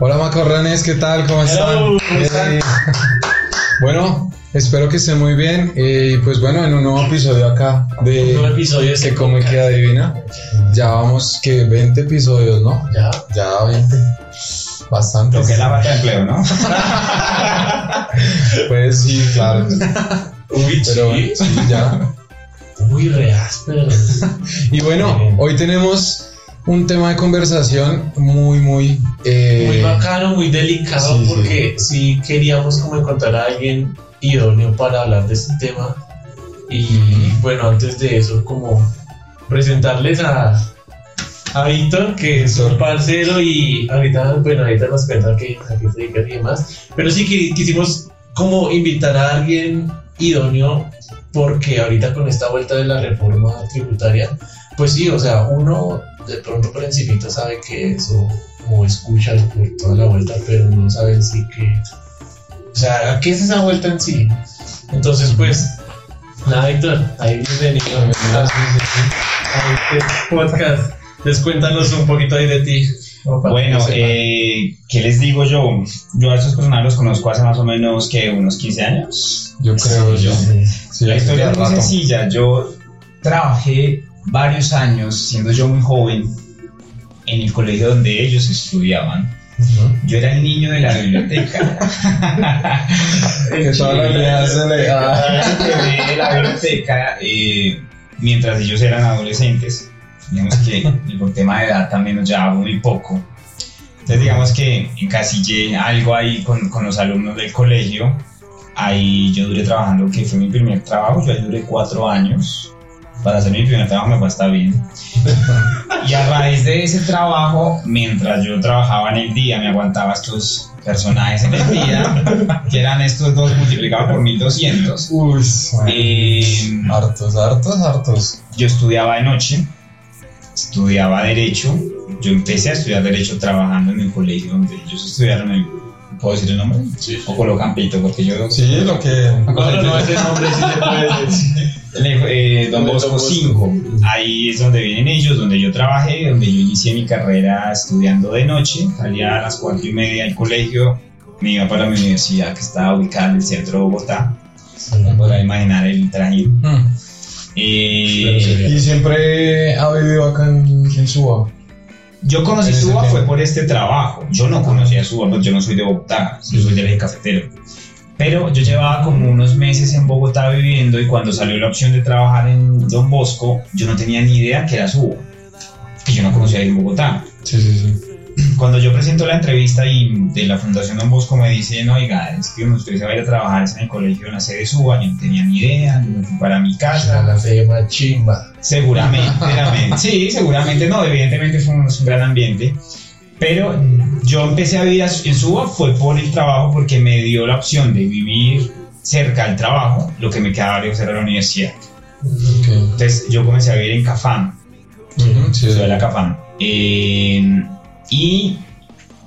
Hola macorranes, ¿qué tal? ¿Cómo están? Hello, ¿cómo están? Eh, bueno, espero que estén muy bien. Y pues bueno, en un nuevo episodio acá de Un nuevo episodio este Come podcast. Queda Divina. Ya vamos que 20 episodios, ¿no? Ya. Ya 20. Bastante. Lo que es la de empleo, ¿no? Pues sí, claro. Uy, Pero sí. sí, ya. Uy, re áspero. Y bueno, hoy tenemos un tema de conversación muy, muy... eh, Muy bacano, muy delicado, sí, porque sí. queríamos como encontrar a alguien idóneo para hablar de este tema. Y bueno, antes de eso, como presentarles a, a Víctor, que es un parcero y ahorita, bueno, ahorita nos cuenta que a qué se dedica y demás. Pero sí que quisimos como invitar a alguien idóneo porque ahorita con esta vuelta de la reforma tributaria, pues sí, o sea, uno de pronto por encimita sabe que eso o escucha por toda la vuelta, pero no sabe en sí que, o sea, ¿qué es esa vuelta en sí? Entonces, pues, nada, Víctor, ahí bienvenido a, este podcast. Descuéntanos un poquito ahí de ti. Bueno, eh, ¿qué les digo yo? Yo a esos personajes los conozco hace más o menos que unos 15 años. Yo creo, Sí, yo. Sí, la historia es muy rato. sencilla. Yo trabajé varios años, siendo yo muy joven, en el colegio donde ellos estudiaban. Yo era el niño de la biblioteca. Que toda la se le... de la biblioteca eh, mientras ellos eran adolescentes. Digamos que por tema de edad también nos llevaba muy poco. Entonces digamos que encasillé algo ahí con, con los alumnos del colegio. Ahí yo duré trabajando, que fue mi primer trabajo, yo ahí duré cuatro años. Para hacer mi primer trabajo me fue hasta bien. Y a raíz de ese trabajo, mientras yo trabajaba en el día, me aguantaba estos personajes en el día, que eran estos dos multiplicados por 1200. Uy, Eh, hartos, hartos, hartos. yo estudiaba de noche, estudiaba Derecho. Yo empecé a estudiar Derecho trabajando en el colegio donde ellos estudiaron el. ¿Puedo decir el nombre? Sí. O colocan pito, porque yo. Sí, lo que... No, no, no, ese nombre sí se puede decir. Eh, Don Bosco Bosco. 5. Ahí es donde vienen ellos, donde yo trabajé, donde yo inicié mi carrera estudiando de noche. Salía a las cuatro y media del colegio, me iba para mi universidad que estaba ubicada en el centro de Bogotá. No podrá imaginar el trajín. Hmm. Eh, Y siempre ha vivido acá en, en Suba. Yo conocí Suba fue por este trabajo. Yo no conocía Suba, pues yo no soy de Bogotá, yo soy del eje cafetero. Pero yo llevaba como unos meses en Bogotá viviendo y cuando salió la opción de trabajar en Don Bosco, yo no tenía ni idea que era Suba, que yo no conocía ahí en Bogotá. Sí, sí, sí. Cuando yo presento la entrevista y de la Fundación Don Bosco me dicen, oiga, es que usted se va a ir a trabajar en el colegio en la sede de Suba, yo no tenía ni idea, yo me fui para mi casa. La fe más chimba. Seguramente, seguramente. Sí, seguramente no, evidentemente fue un, un gran ambiente. Pero yo empecé a vivir en Suba fue por el trabajo porque me dio la opción de vivir cerca del trabajo, lo que me quedaba lejos era la universidad. Ok. Entonces yo comencé a vivir en Cafán, Ujú, sí. ciudad de la Cafán. Eh, y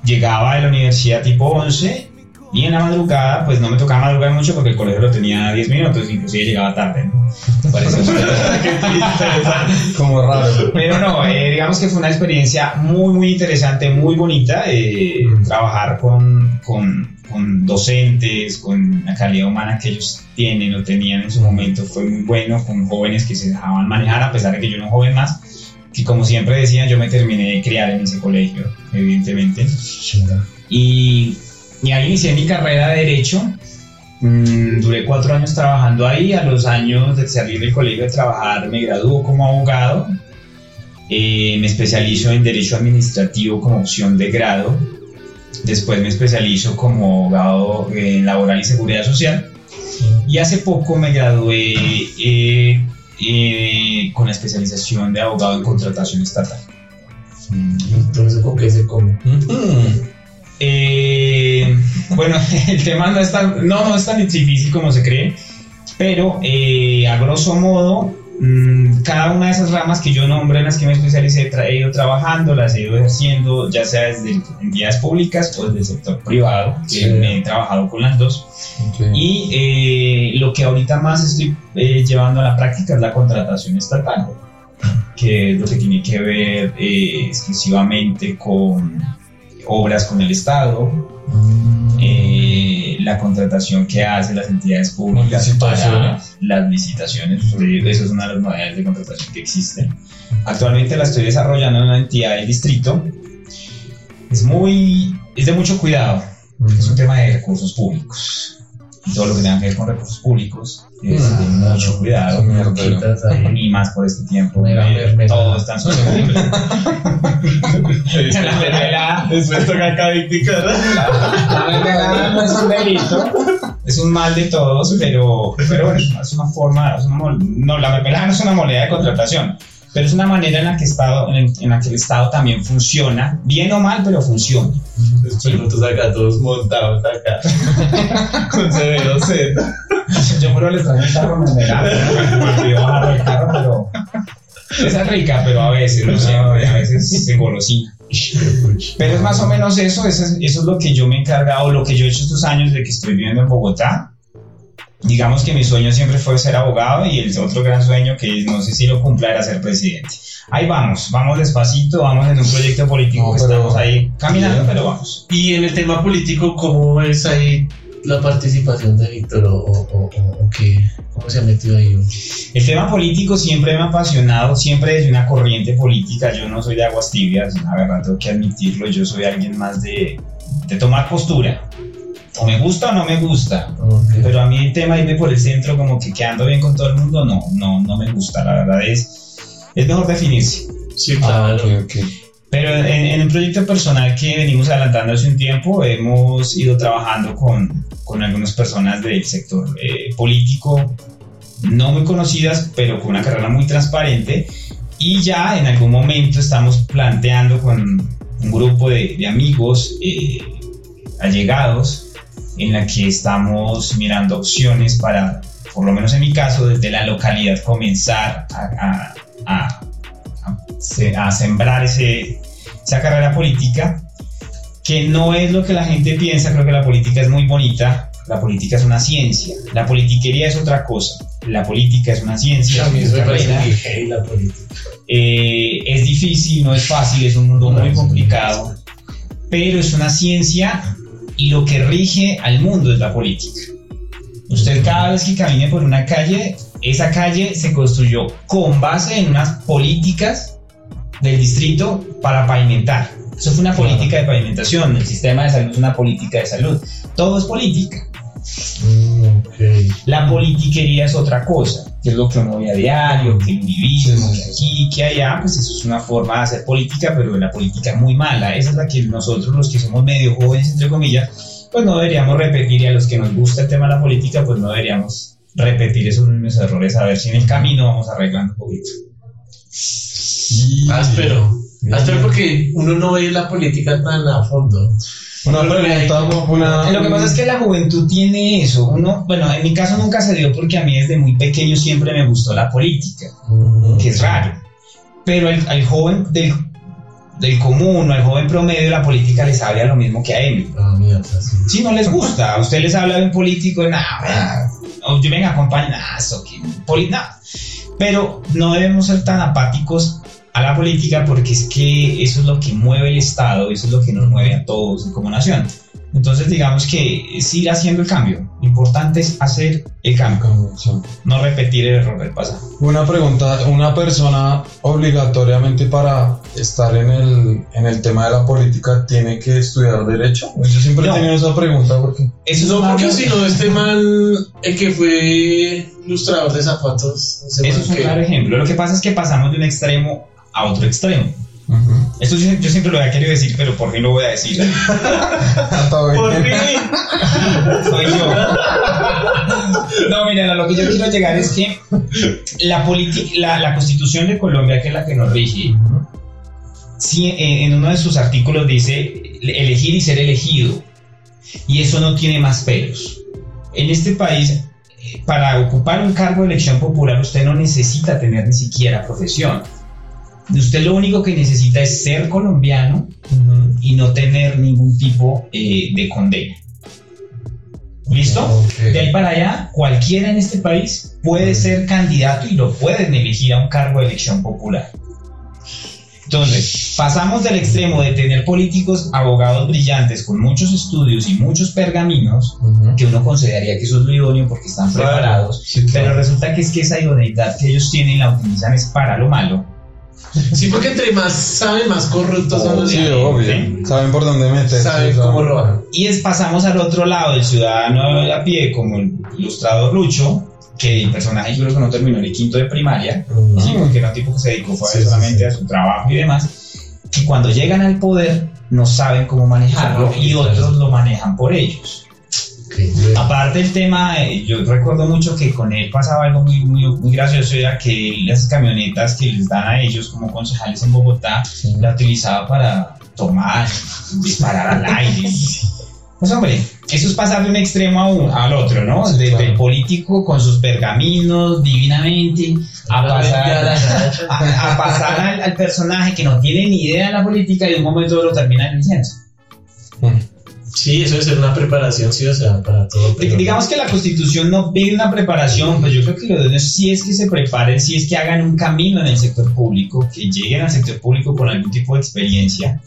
llegaba de la universidad tipo 11 y en la madrugada, pues no me tocaba madrugar mucho porque el colegio lo tenía a 10 minutos, inclusive llegaba tarde. ¿no? Parece Como raro. Pero no, eh, digamos que fue una experiencia muy, muy interesante, muy bonita. eh, trabajar con, con, con docentes, con la calidad humana que ellos tienen o tenían en su momento fue muy bueno, con jóvenes que se dejaban manejar, a pesar de que yo era un joven más. Que como siempre decían, yo me terminé de criar en ese colegio, evidentemente. Y, y ahí inicié mi carrera de Derecho. Mm, duré cuatro años trabajando ahí. A los años de salir del colegio de trabajar, me graduó como abogado. Eh, me especializo en Derecho Administrativo como opción de grado. Después me especializo como abogado en Laboral y Seguridad Social. Y hace poco me gradué eh, eh, con la especialización de abogado en contratación estatal. Entonces, ¿con qué se come? Ujú. Eh, bueno, el tema no es, tan, no, no es tan difícil como se cree, pero eh, a grosso modo, mm, cada una de esas ramas que yo nombré en las que me especialicé, he ido trabajando, las he ido ejerciendo, ya sea desde entidades públicas o desde el sector privado, que Sí. me he trabajado con las dos. Ok. Y eh, lo que ahorita más estoy eh, llevando a la práctica es la contratación estatal, que es lo que tiene que ver eh, exclusivamente con obras con el Estado, Mm. eh, la contratación que hace las entidades públicas para las licitaciones. Usted- Eso es una de las modalidades de contratación que existen. Actualmente la estoy desarrollando en una entidad del distrito. Es muy, es de mucho cuidado. Es un tema de recursos públicos. Todo lo que tenga que ver con recursos públicos es de mucho cuidado. Y más por este tiempo. Todo está en La mermelada. Después toca. La mermelada no es un delito, es un mal de todos, pero, pero bueno, es una, forma, es una mol- no, la mermelada no es una moneda de contratación, pero es una manera en la que, estado, en, el- en la que el Estado también funciona, bien o mal, pero funciona. Nosotros acá todos montados acá. Con severo Z. Yo creo que les traigo un carro ¿no? me olvidó bajar el carro, pero esa es rica, pero a veces, lo siempre, a veces se engolosina. Pero es más o menos eso, eso es, eso es lo que yo me he encargado, lo que yo he hecho estos años de que estoy viviendo en Bogotá. Digamos que mi sueño siempre fue ser abogado y el otro gran sueño que no sé si lo cumpla era ser presidente. Ahí vamos, vamos despacito, vamos en un proyecto político No, que estamos ahí caminando, Bien. pero vamos. Y en el tema político, ¿cómo es ahí la participación de Víctor o, o, o- o qué? ¿Cómo se ha metido ahí? El tema político siempre me ha apasionado, siempre desde una corriente política. Yo no soy de aguas tibias, la verdad tengo que admitirlo. Yo soy alguien más de, de tomar postura. O me gusta o no me gusta. Ok. Pero a mí el tema de irme por el centro, como que quedando bien con todo el mundo, no, no, no me gusta. La verdad es, es mejor definirse. Sí, Ah, claro. ok, ok. Pero en, en un proyecto personal que venimos adelantando hace un tiempo, hemos ido trabajando con, con algunas personas del sector eh, político, no muy conocidas, pero con una carrera muy transparente. Y ya en algún momento estamos planteando con un grupo de, de amigos eh, allegados en la que estamos mirando opciones para, por lo menos en mi caso, desde la localidad comenzar a, a- a- a se- a sembrar ese, esa carrera política, que no es lo que la gente piensa, creo que la política es muy bonita, la política es una ciencia, la politiquería es otra cosa, la política es una ciencia, A mí es la política. Eh, es difícil, no es fácil, es un mundo No, muy complicado, pero es una ciencia y lo que rige al mundo es la política. Usted cada vez que camine por una calle, esa calle se construyó con base en unas políticas del distrito para pavimentar. Eso fue una política de pavimentación, el sistema de salud es una política de salud. Todo es política. Mm, ok. La politiquería es otra cosa, que es lo que uno ve a diario, que el individuo, que aquí, que allá, pues eso es una forma de hacer política, pero la política muy mala. Esa es la que nosotros, los que somos medio jóvenes, entre comillas, pues no deberíamos repetir y a los que nos gusta el tema de la política, pues no deberíamos repetir esos mismos errores, a ver si en el camino vamos arreglando un poquito. Sí. Áspero. Áspero porque uno no ve la política tan a fondo. Una pregunta, una... Lo que pasa es que la juventud tiene eso. Uno, bueno, en mi caso nunca se dio porque a mí desde muy pequeño siempre me gustó la política. que es raro. Pero al, al joven del, del común o al joven promedio la política les habla lo mismo que a él. Ah, mierda, sí. Si no les gusta, a usted les habla de un político, nada, o yo venga, eso que, poli- nada. Pero no debemos ser tan apáticos a la política porque es que eso es lo que mueve el Estado, eso es lo que nos mueve a todos como nación. Entonces digamos que es ir haciendo el cambio. Lo importante es hacer el cambio, no repetir el error del pasado. Una pregunta, una persona obligatoriamente para estar en el, en el tema de la política tiene que estudiar derecho. Yo siempre No. he tenido esa pregunta porque Eso es No, porque si no, este man, el que fue ilustrador de zapatos, ese Eso man es un claro ejemplo. Lo que pasa es que pasamos de un extremo a otro extremo. Esto yo, yo siempre lo había querido decir, pero por fin lo voy a decir. Por fin. Soy yo. No, miren, a lo que yo quiero llegar es que la, la, la constitución de Colombia, que es la que nos rige, sí, en, en uno de sus artículos dice elegir y ser elegido. Y eso no tiene más pelos. En este país, eh, para ocupar un cargo de elección popular, usted no necesita tener ni siquiera profesión. Usted lo único que necesita es ser colombiano y no tener ningún tipo eh, de condena. ¿Listo? De ahí para allá, cualquiera en este país puede ser candidato y lo pueden elegir a un cargo de elección popular. Entonces, pasamos del extremo de tener políticos, abogados brillantes con muchos estudios y muchos pergaminos, que uno consideraría que eso es lo idóneo porque están Claro, preparados, sí, claro. pero resulta que es que esa idoneidad que ellos tienen la utilizan es para lo malo. Sí, porque entre más saben, más corruptos son los Sí, obvio. Sí. Saben por dónde meterse. Saben cómo robar. Y es, pasamos al otro lado, el ciudadano de a pie, como el ilustrador Lucho, que el personaje incluso no terminó ni quinto de primaria, ¿sí? porque era un tipo que se dedicó fue Sí, sí, solamente sí. a su trabajo y demás, que cuando llegan al poder no saben cómo manejarlo y otros lo manejan por ellos. Aparte el tema, eh, yo recuerdo mucho que con él pasaba algo muy, muy, muy gracioso, era que las camionetas que les dan a ellos como concejales en Bogotá, sí. la utilizaba para tomar, disparar al aire. Pues hombre, eso es pasar de un extremo a un- al otro, ¿no? Sí, Desde claro. el político con sus pergaminos divinamente a pasar, a, a pasar al, al personaje que no tiene ni idea de la política y de un momento lo termina eligiendo. Sí, eso debe ser una preparación, sí, o sea, para todo. pero- Digamos que la constitución no pide una preparación, pues yo creo que lo de sí es que se preparen, sí es que hagan un camino en el sector público, que lleguen al sector público con algún tipo de experiencia,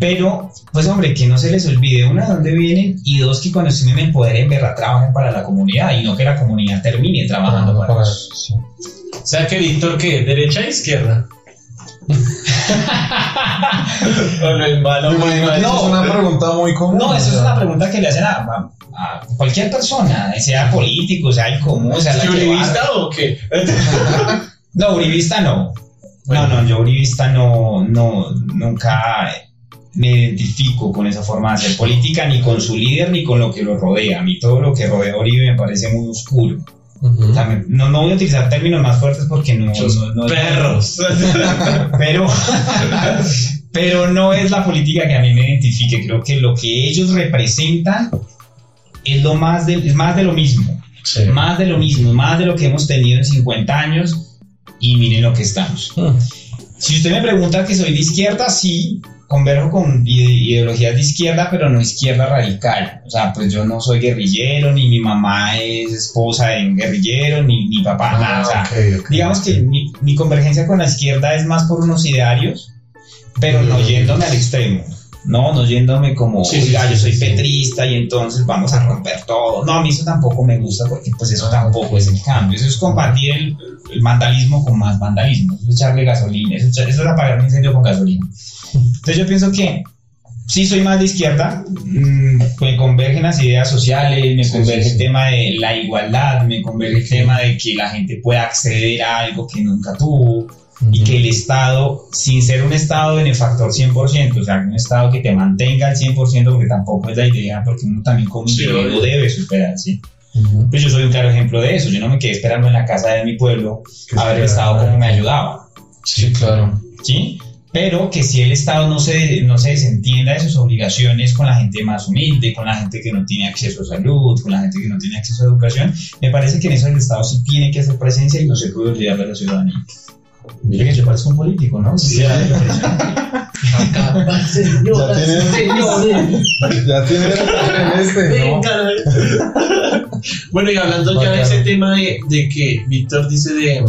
pero pues hombre, que no se les olvide, una, de dónde vienen y dos, que cuando estén en el poder en verdad trabajen para la comunidad y no que la comunidad termine trabajando Ah, para, para ellos. sí. O sea, que Víctor, ¿qué? ¿Derecha o izquierda? No, es malo, Me imagino que no, eso es una pregunta muy común. No, eso o es sea, una pregunta que le hacen a, cualquier persona, sea político, sea el común, sea la ¿Es que uribista o qué? No, uribista no. Bueno. No, no, yo uribista no, no, nunca me identifico con esa forma de hacer política, ni con su líder, ni con lo que lo rodea. A mí todo lo que rodea a Uribe me parece muy oscuro. O sea, no, no voy a utilizar términos más fuertes porque no, no, no perros. pero, pero no es la política que a mí me identifique. Creo que lo que ellos representan es, lo más de, es más de lo mismo. Sí. Más de lo mismo, más de lo que hemos tenido en 50 años y miren lo que estamos. Si usted me pregunta que soy de izquierda, sí, converjo con ide- ideologías de izquierda, pero no izquierda radical. O sea, pues yo no soy guerrillero, ni mi mamá es esposa de un guerrillero, ni mi papá, Ah, nada. O sea, ok, ok. digamos que mi, mi convergencia con la izquierda es más por unos idearios, pero no Mm. yéndome al extremo. No, no yéndome como, Sí, sí, oiga, sí, yo soy petrista y entonces vamos a romper todo. No, a mí eso tampoco me gusta porque pues eso tampoco es el cambio. Eso es compartir el, el vandalismo con más vandalismo. Eso es echarle gasolina. Eso, es- eso es apagar un incendio con gasolina. Entonces yo pienso que sí soy más de izquierda, mm, me convergen las ideas sociales, me Sí, converge sí, sí. el tema de la igualdad, me converge el tema de que la gente pueda acceder a algo que nunca tuvo y que el Estado, sin ser un Estado benefactor 100%, o sea, un Estado que te mantenga al 100%, porque tampoco es la idea, porque uno también como Sí, individuo obvio. debe superar, ¿sí? Ujú. Pues yo soy un claro ejemplo de eso, yo no me quedé esperando en la casa de mi pueblo a ver el Estado cómo me ayudaba. Sí, claro. ¿sí? Pero que si el Estado no se, no se desentienda de sus obligaciones con la gente más humilde, con la gente que no tiene acceso a salud, con la gente que no tiene acceso a educación, me parece que en eso el Estado sí tiene que hacer presencia y no se puede olvidar de la ciudadanía. Mira que yo parezco un político, ¿no? Sí, Acá, señoras, Ya tiene- señores. Ya tienes en este, ¿no? Venga. Bueno, y hablando ya de ese tema de, de que Víctor dice de,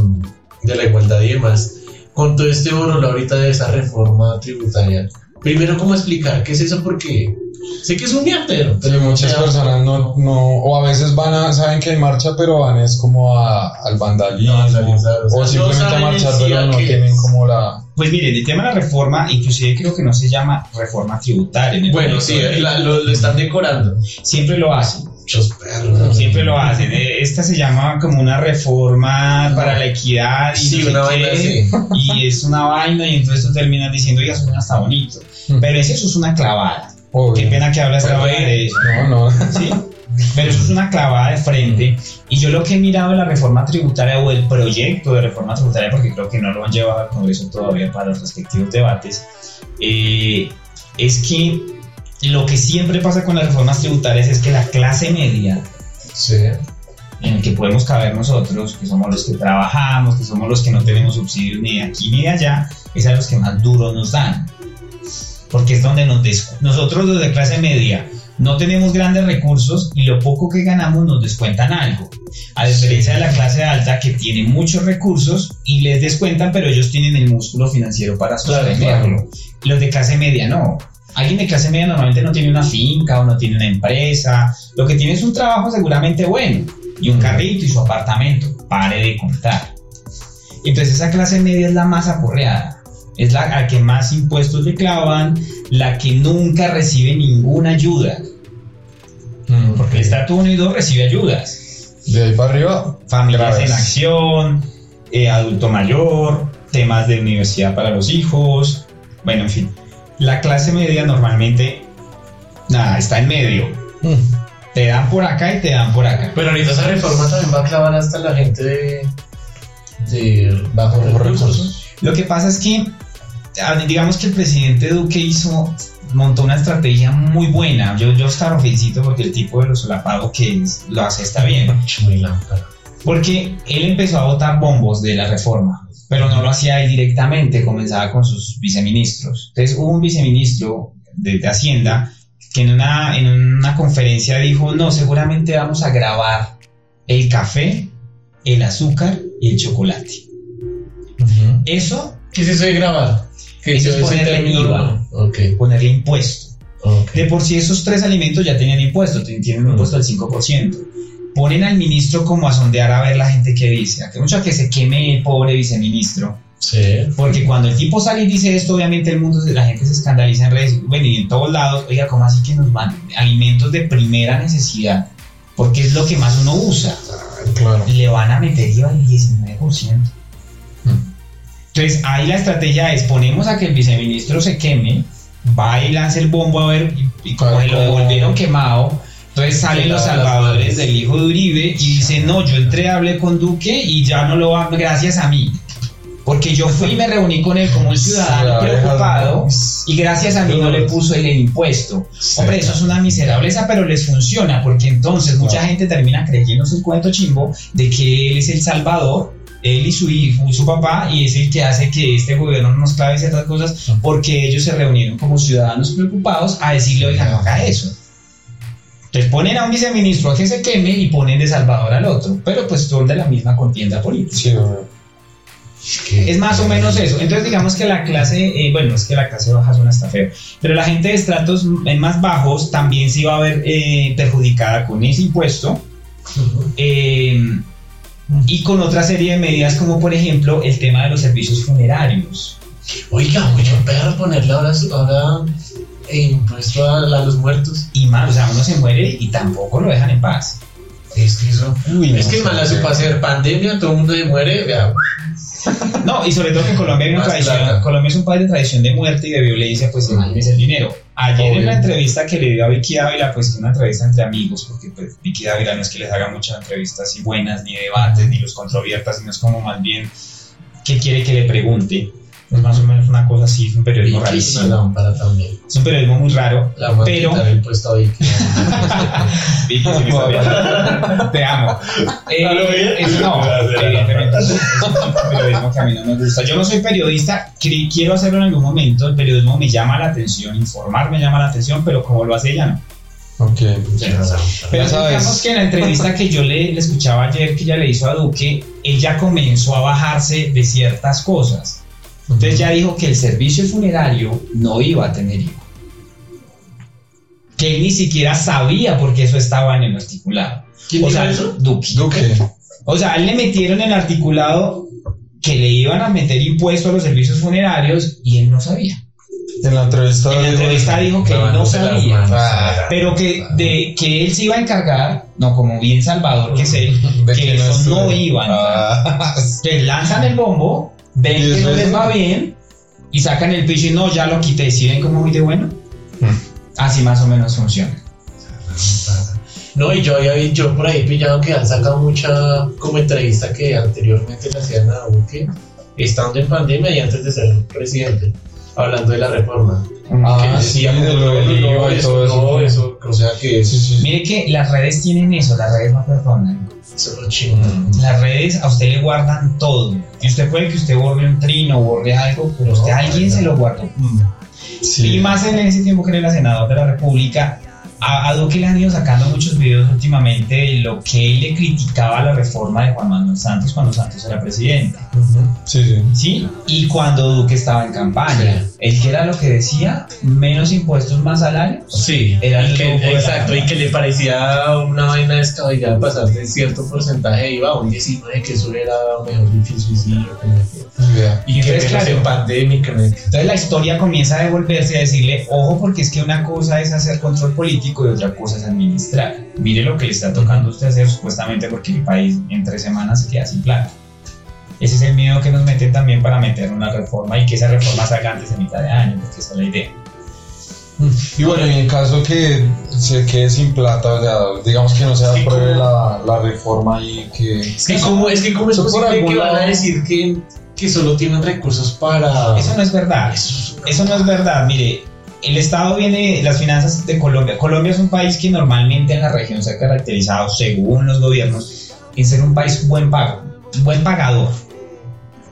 de la igualdad y demás, con todo este borrón ahorita de esa reforma tributaria, primero, ¿cómo explicar qué es eso? Porque sé que es un mierdero, Sí, pero muchas personas no, no, o a veces van a, saben que hay marcha, pero van es como a- al vandalismo, No, vandalizar, o sea, o no simplemente a marchar, sí pero no tienen como la... Pues miren, el tema de la reforma, inclusive creo que no se llama reforma tributaria. Bueno, sí, ley. la- lo, lo están decorando. Siempre lo hacen. Muchos perros. Siempre lo hacen. Eh, Esta se llama como una reforma para la equidad y Sí, no sé una qué, vaina así. y es una vaina y entonces tú terminas diciendo, oiga, suena hasta bonito. Mm. Pero eso es una clavada. Obvio. Qué pena que habla esta Pero, vaina de eso. No, no. ¿sí? Pero eso es una clavada de frente. Y yo lo que he mirado de la reforma tributaria o el proyecto de reforma tributaria, porque creo que no lo han llevado al Congreso todavía para los respectivos debates, eh, es que lo que siempre pasa con las reformas tributarias es que la clase media Sí. en el que podemos caber nosotros, que somos los que trabajamos, que somos los que no tenemos subsidios ni de aquí ni de allá, es a los que más duro nos dan. Porque es donde nos nosotros los de clase media no tenemos grandes recursos y lo poco que ganamos nos descuentan algo. A diferencia de la clase alta que tiene muchos recursos y les descuentan, pero ellos tienen el músculo financiero para sostenerlo. Los de clase media no. Alguien de clase media normalmente no tiene una finca o no tiene una empresa. Lo que tiene es un trabajo seguramente bueno y un carrito y su apartamento. Pare de contar. Entonces esa clase media es la más aporreada. Es la a que más impuestos le clavan, la que nunca recibe ninguna ayuda. Mm, Porque el estrato 1 y 2 recibe ayudas. De ahí para arriba, Familias Graves. en acción, eh, adulto mayor, temas de universidad para los hijos. Bueno, en fin. La clase media normalmente, nada, está en medio. mm, Te dan por acá y te dan por acá. Pero ahorita esa reforma también va a clavar hasta la gente de, de bajos Bajos recursos. Lo que pasa es que, digamos que el presidente Duque hizo, montó una estrategia muy buena. Yo, yo hasta lo felicito porque el tipo de lo solapado que es, lo hace está bien. Porque él empezó a votar bombos de la reforma, pero no lo hacía él directamente, comenzaba con sus viceministros. Entonces hubo un viceministro de, de Hacienda que en una, en una conferencia dijo, no, seguramente vamos a grabar el café, el azúcar y el chocolate. ujú. Eso, ¿Qué es eso de grabar? ¿Qué Eso es ponerle? IVA. Ponerle impuesto. De por sí esos tres alimentos ya tenían impuesto, tienen un impuesto del 5%. Ponen al ministro como a sondear a ver la gente que dice, a que mucho que se queme el pobre viceministro, Sí. porque cuando el tipo sale y dice esto, obviamente el mundo, la gente se escandaliza en redes, bueno, y en todos lados, oiga, ¿cómo así que nos van alimentos de primera necesidad? Porque es lo que más uno usa. Claro. Le van a meter IVA del 19%. Entonces ahí la estrategia es ponemos a que el viceministro se queme, va y lanza el bombo a ver, y, y como Claro, se lo devolvieron quemado, entonces salen los salvadores del hijo de Uribe y dicen, no, yo entré, hablé con Duque y ya no lo va, gracias a mí. Porque yo fui y me reuní con él como un ciudadano preocupado y gracias a mí no le puso el impuesto. Hombre, eso es una miserableza, pero les funciona, porque entonces mucha gente termina creyendo su cuento chimbo de que él es el salvador, él y su hijo, su papá, y es el que hace que este gobierno no nos clave ciertas cosas, porque ellos se reunieron como ciudadanos preocupados a decirle, oiga, no haga eso. Entonces ponen a un viceministro a que se queme y ponen de salvador al otro, pero pues son de la misma contienda política. Sí. Es más o menos eso. Entonces digamos que la clase, eh, bueno, es que la clase baja suena hasta feo, pero la gente de estratos m- más bajos también se iba a ver eh, perjudicada con ese impuesto eh, y con otra serie de medidas como por ejemplo el tema de los servicios funerarios. Oiga, mucho perro ponerle ahora, su- ahora eh, impuesto a, a los muertos. Y más, o sea, uno se muere y tampoco lo dejan en paz. Es que eso. Uy, es no que sé. mala su ser pandemia, todo el mundo se muere. Vea, No, y sobre todo que Colombia, hay una Más tradición, plata. Colombia es un país de tradición de muerte y de violencia, pues imagínense el dinero. Ayer en la entrevista que le dio a Vicky Ávila, pues una entrevista entre amigos, porque pues, Vicky Ávila no es que les haga muchas entrevistas así buenas, ni debates, ni los controvertas, sino es como más bien qué quiere que le pregunte. Es más o menos una cosa así, es un periodismo Vicky es una lámpara también. Es un periodismo muy raro, La pero... el puesto a Vicky. Vicky, si me viendo, te amo. Eh, ¿A lo bien? eso no, evidentemente es un periodismo que a mí no me gusta. Yo no soy periodista, quiero hacerlo en algún momento. El periodismo me llama la atención, informar me llama la atención, pero como lo hace ella no. Ok. Pero Ya sabes. digamos que en la entrevista que yo le, le escuchaba ayer que ella le hizo a Duque, ella comenzó a bajarse de ciertas cosas. Entonces ya dijo que el servicio funerario no iba a tener IVA. Que él ni siquiera sabía porque eso estaba en el articulado. ¿Quién o sea, eso? Duque. Duque. O sea, a él le metieron en el articulado que le iban a meter impuesto a los servicios funerarios y él no sabía. En la entrevista. En la dijo- entrevista dijo que él no sabía. manos. Ah. Pero que, de, que él se iba a encargar, no como bien Salvador que es él, que eso no iba a. Ah, que lanzan el bombo, ven ¿Y que no les es? va bien y sacan el piso y no, ya lo quité. ¿Sí ven cómo muy de bueno? Hmm. Así más o menos funciona. No, y yo había yo por ahí pillado que han sacado mucha como entrevista que anteriormente le hacían a Duque, estando en pandemia y antes de ser presidente, hablando de la reforma. Ah, que sí, no, y eso, todo eso. o sea que Sí, sí. Mire que las redes tienen eso, las redes no perdonan. eso es lo chingón. Las redes a usted le guardan todo. Y usted puede que usted borre un trino, borre algo, pero usted No, a alguien se lo guardó. Mm. Sí. Y más en ese tiempo que era el senador de la República, a, a Duque le han ido sacando muchos videos últimamente de lo que él le criticaba a la reforma de Juan Manuel Santos cuando Santos era presidente. Sí, sí. ¿Sí? Y cuando Duque estaba en campaña. Él que era lo que decía, menos impuestos, más salarios. Sí, Era el que- exacto, y que le parecía una vaina descabellada pasar de cierto porcentaje IVA a un 19, que eso era mejor el suicidio. Vea. Y que Entonces, claro. en pandemia. Entonces la historia comienza a devolverse a decirle, ojo, porque es que una cosa es hacer control político y otra cosa es administrar. Mire lo que le está tocando a usted hacer supuestamente porque el país en tres semanas se queda sin plata. Ese es el miedo que nos meten también para meter una reforma y que esa reforma salga antes de mitad de año, porque esa es la idea. Y bueno, y en caso que se quede sin plata, o sea, digamos que no se apruebe la, la reforma y que... Es que cómo es, que cómo es posible que van a decir que, que solo tienen recursos para... Eso no es verdad. Eso es- Eso no es verdad. Mire, el Estado viene, las finanzas de Colombia. Colombia es un país que normalmente en la región se ha caracterizado, según los gobiernos, en ser un país buen pago, buen pagador.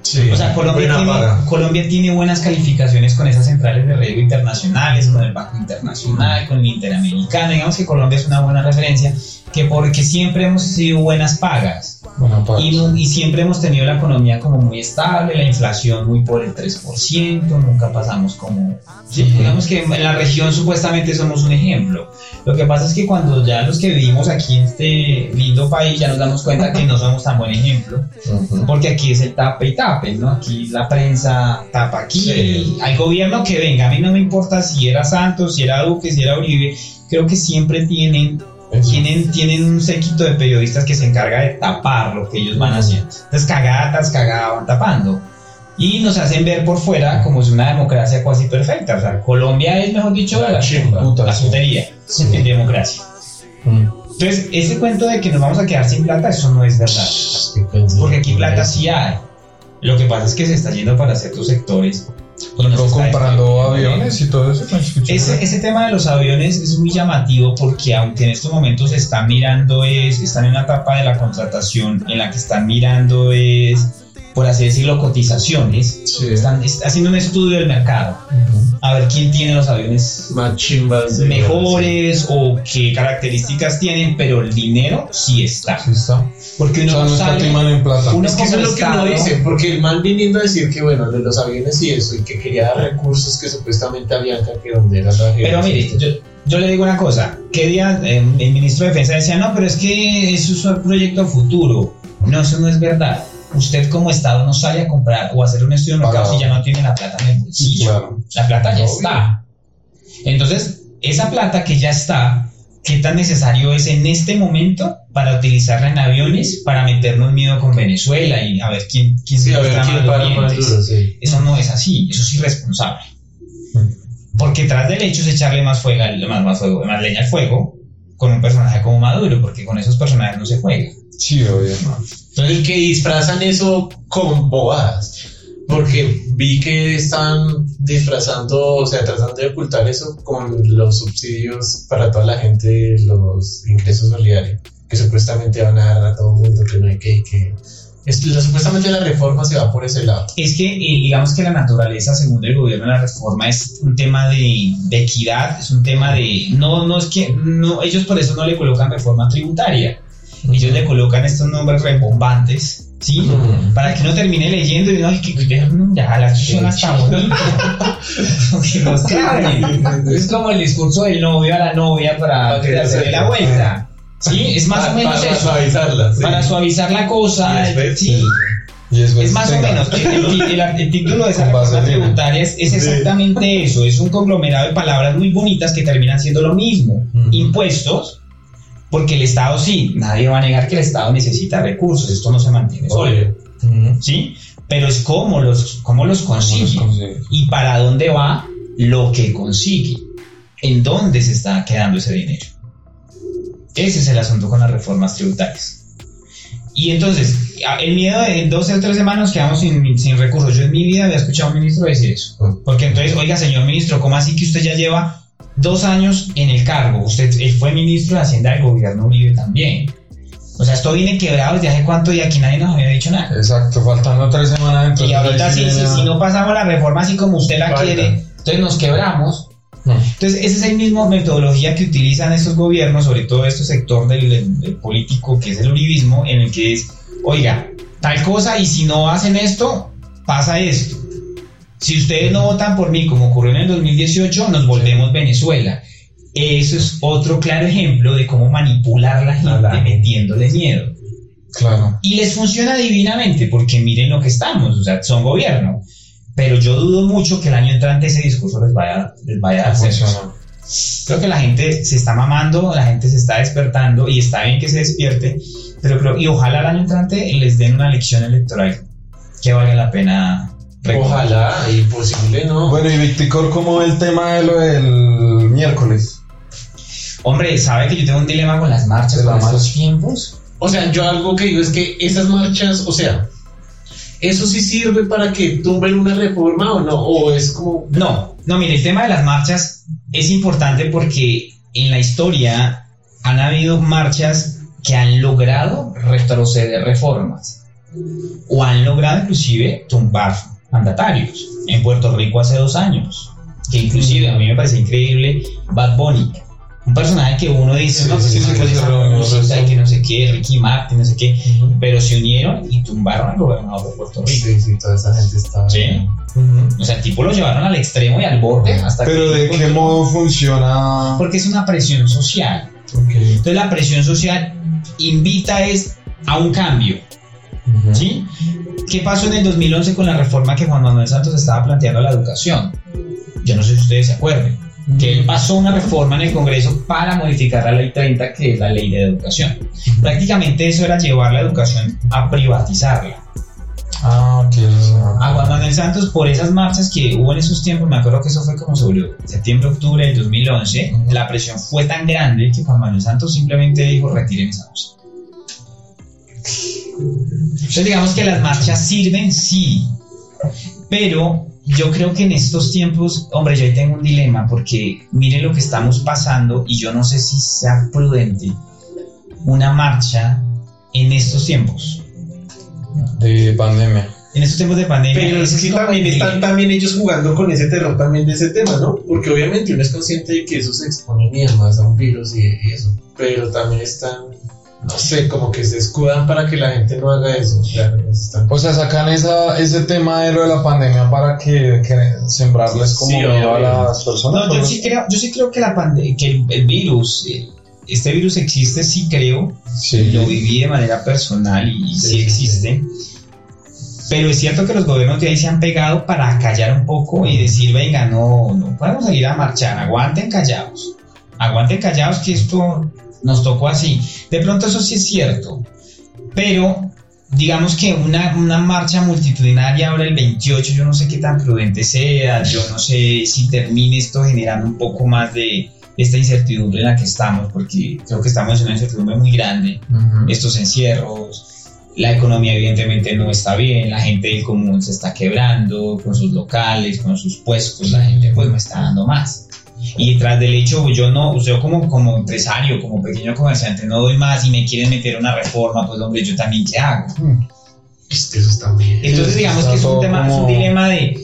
Sí, O sea, Colombia tiene, paga. Colombia tiene buenas calificaciones con esas centrales de riesgo internacionales, con el Banco Internacional, con el Interamericano. Digamos que Colombia es una buena referencia, que porque siempre hemos sido buenas pagas. Bueno, para- Y, y siempre hemos tenido la economía como muy estable, la inflación muy por el 3%, nunca pasamos como... sí. Digamos que en la región supuestamente somos un ejemplo. Lo que pasa es que cuando ya los que vivimos aquí en este lindo país ya nos damos cuenta que no somos tan buen ejemplo, Ujú. porque aquí es el tape y tape, ¿no? Aquí la prensa tapa aquí, Sí. al gobierno que venga, a mí no me importa si era Santos, si era Duque, si era Uribe, creo que siempre tienen. Tienen, tienen un séquito de periodistas que se encarga de tapar lo que ellos van haciendo. Entonces, cagada tras cagada van tapando. Y nos hacen ver por fuera como si una democracia casi perfecta. O sea, Colombia es, mejor dicho, La la, chimba. la putería en democracia. Mm. Entonces, ese cuento de que nos vamos a quedar sin plata, eso no es verdad. Porque aquí plata sí hay. Lo que pasa es que se está yendo para ciertos sectores. Ejemplo, está comparando aviones y todo eso, ¿me escuché? Ese, ese tema de los aviones es muy llamativo porque aunque en estos momentos se está mirando es, están en una etapa de la contratación en la que están mirando es, por así decirlo, cotizaciones, Sí. están es- haciendo un estudio del mercado, Ujú. a ver quién tiene los aviones Más chimbas. de- mejores o qué características tienen, pero el dinero sí está. Sí está. Porque O sea, no sale- escatiman en plata. uno Es que eso es lo que Estado- dice, porque el man viniendo a decir que, bueno, de los aviones y eso, y que quería dar recursos que supuestamente había acá, que donde era la Pero mire, yo, yo le digo una cosa, ¿qué día eh, el ministro de Defensa decía, no, pero es que eso es un proyecto futuro? No, eso no es verdad. Usted como Estado no sale a comprar o a hacer un estudio de mercado Para- si ya no tiene la plata en el bolsillo. Claro. La plata ya Obvio. está. Entonces, esa plata que ya está, ¿qué tan necesario es en este momento para utilizarla en aviones, para meternos miedo con Venezuela y a ver quién, quién Sí, a ver quién para más duro, sí. Eso no es así, eso es irresponsable. Porque tras del hecho es echarle más fuego, más, más fuego, más leña al fuego con un personaje como Maduro, porque con esos personajes no se juega. Sí, obvio. Y que disfrazan eso con bobadas. Porque vi que están disfrazando, o sea, tratando de ocultar eso con los subsidios para toda la gente, los ingresos solidarios, que supuestamente van a dar a todo el mundo, que no hay que... que es, lo- supuestamente la reforma se va por ese lado. Es que eh, digamos que la naturaleza, según el gobierno la reforma, es un tema de, de equidad, es un tema de... No, no es que... No, ellos por eso no le colocan reforma tributaria. Ellos le colocan estos nombres rebombantes, ¿sí? Para que uno termine leyendo y no, ay, que ya, la suena hasta bonita. Que nos caen. Es como el discurso del novio a la novia para, Para que hacerle se- la vuelta. Sí, es más Pa- o menos para eso. suavizarla, sí. Para suavizar la cosa. Después- sí. Es más o menos, el, el- el- el título de esa reforma tributaria es, es Sí. exactamente eso, es un conglomerado de palabras muy bonitas que terminan siendo lo mismo. Impuestos, porque el Estado sí, nadie va a negar que el Estado necesita recursos, esto no se mantiene solo. ¿sí? Pero es cómo los, cómo los ¿Cómo los consigue consigue? y para dónde va lo que consigue, en dónde se está quedando ese dinero. Ese es el asunto con las reformas tributarias. Y entonces, el miedo de en dos o tres semanas quedamos sin, sin recursos. Yo en mi vida había escuchado a un ministro decir eso. Porque entonces, oiga, señor ministro, ¿cómo así que usted ya lleva dos años en el cargo? Usted él fue ministro de Hacienda del gobierno Uribe también. O sea, esto viene quebrado desde hace cuánto y aquí nadie nos había dicho nada. Exacto, faltando tres semanas entonces. Y ahorita ahí si, no pasamos la reforma así como usted la quiere, entonces nos quebramos. Entonces, esa es la misma metodología que utilizan estos gobiernos, sobre todo este sector del, político que es el uribismo, en el que es, oiga, tal cosa y si no hacen esto, pasa esto. Si ustedes no votan por mí, como ocurrió en el 2018, nos volvemos Venezuela. Eso es otro claro ejemplo de cómo manipular a la gente la gente. metiéndole miedo. Claro. Y les funciona divinamente, porque miren lo que estamos, o sea, son gobierno. Pero yo dudo mucho que el año entrante ese discurso les vaya, les vaya a dar Funciona. sexo. Creo que la gente se está mamando, la gente se está despertando y está bien que se despierte, pero creo, y ojalá el año entrante les den una lección electoral que valga la pena recordar. Ojalá, imposible, ¿no? Bueno, y Victicor, ¿cómo ve el tema de lo del miércoles? Hombre, ¿sabe que yo tengo un dilema con las marchas De la con estos tiempos? O sea, yo algo que digo es que esas marchas, o sea, ¿eso sí sirve para que tumben una reforma o no? O es como... No, no, mire, el tema de las marchas es importante porque en la historia han habido marchas que han logrado retroceder reformas o han logrado inclusive tumbar mandatarios. En Puerto Rico hace dos años, que inclusive a mí me parece increíble Bad Bunny. Un personaje que uno dice, Sí, no, pues sí, es sí, una que no sé qué, Ricky Martin, no sé qué, pero se unieron y tumbaron al gobernador de Puerto Rico. Sí, sí, toda esa gente está... Sí. O sea, el tipo lo llevaron al extremo y al borde hasta Pero que... ¿de qué modo funciona? Porque es una presión social. Entonces la presión social invita es a un cambio. ¿sí? ¿Qué pasó en el 2011 con la reforma que Juan Manuel Santos estaba planteando a la educación? Yo no sé si ustedes se acuerdan. Que él pasó una reforma en el Congreso para modificar la ley 30, que es la ley de educación. Prácticamente eso era llevar la educación a privatizarla. Ah, ok. A Juan Manuel Santos, por esas marchas que hubo en esos tiempos, me acuerdo que eso fue como sobre septiembre, octubre del 2011, Ujú. la presión fue tan grande que Juan Manuel Santos simplemente dijo retiren esa cosa. Entonces digamos que las marchas sirven, sí, pero yo creo que en estos tiempos, hombre, yo ahí tengo un dilema porque miren lo que estamos pasando y yo no sé si sea prudente una marcha en estos tiempos. De pandemia. En estos tiempos de pandemia. Pero es que también el- están también ellos jugando con ese terror también de ese tema, ¿no? Porque obviamente uno es consciente de que eso se expone más a un virus y, y eso. Pero también están, no sé, como que se escudan para que la gente no haga eso. Claro, O sea, sacan esa, ese tema de lo de la pandemia para que, que sembrarles como Sí, miedo a las personas. No, yo sí creo, yo sí creo que, la pande- que el, el virus, eh, este virus existe, sí creo, Sí. lo viví de manera personal y sí, Sí, sí, existe. Pero es cierto que los gobiernos de ahí se han pegado para callar un poco y decir, venga, no, no podemos salir a marchar, aguanten callados, aguanten callados que esto nos tocó así. De pronto eso sí es cierto, pero digamos que una, una marcha multitudinaria ahora el 28, yo no sé qué tan prudente sea, yo no sé si termine esto generando un poco más de esta incertidumbre en la que estamos, porque creo que estamos en una incertidumbre muy grande estos encierros, la economía evidentemente no está bien, la gente del común se está quebrando con sus locales, con sus puestos, la gente pues no está dando más. Y tras del hecho, yo no, yo como, como empresario, como pequeño comerciante, no doy más y me quieren meter una reforma, pues hombre, yo también qué hago. Es que eso está muy bien. Entonces digamos está que es un, tema, es un dilema de...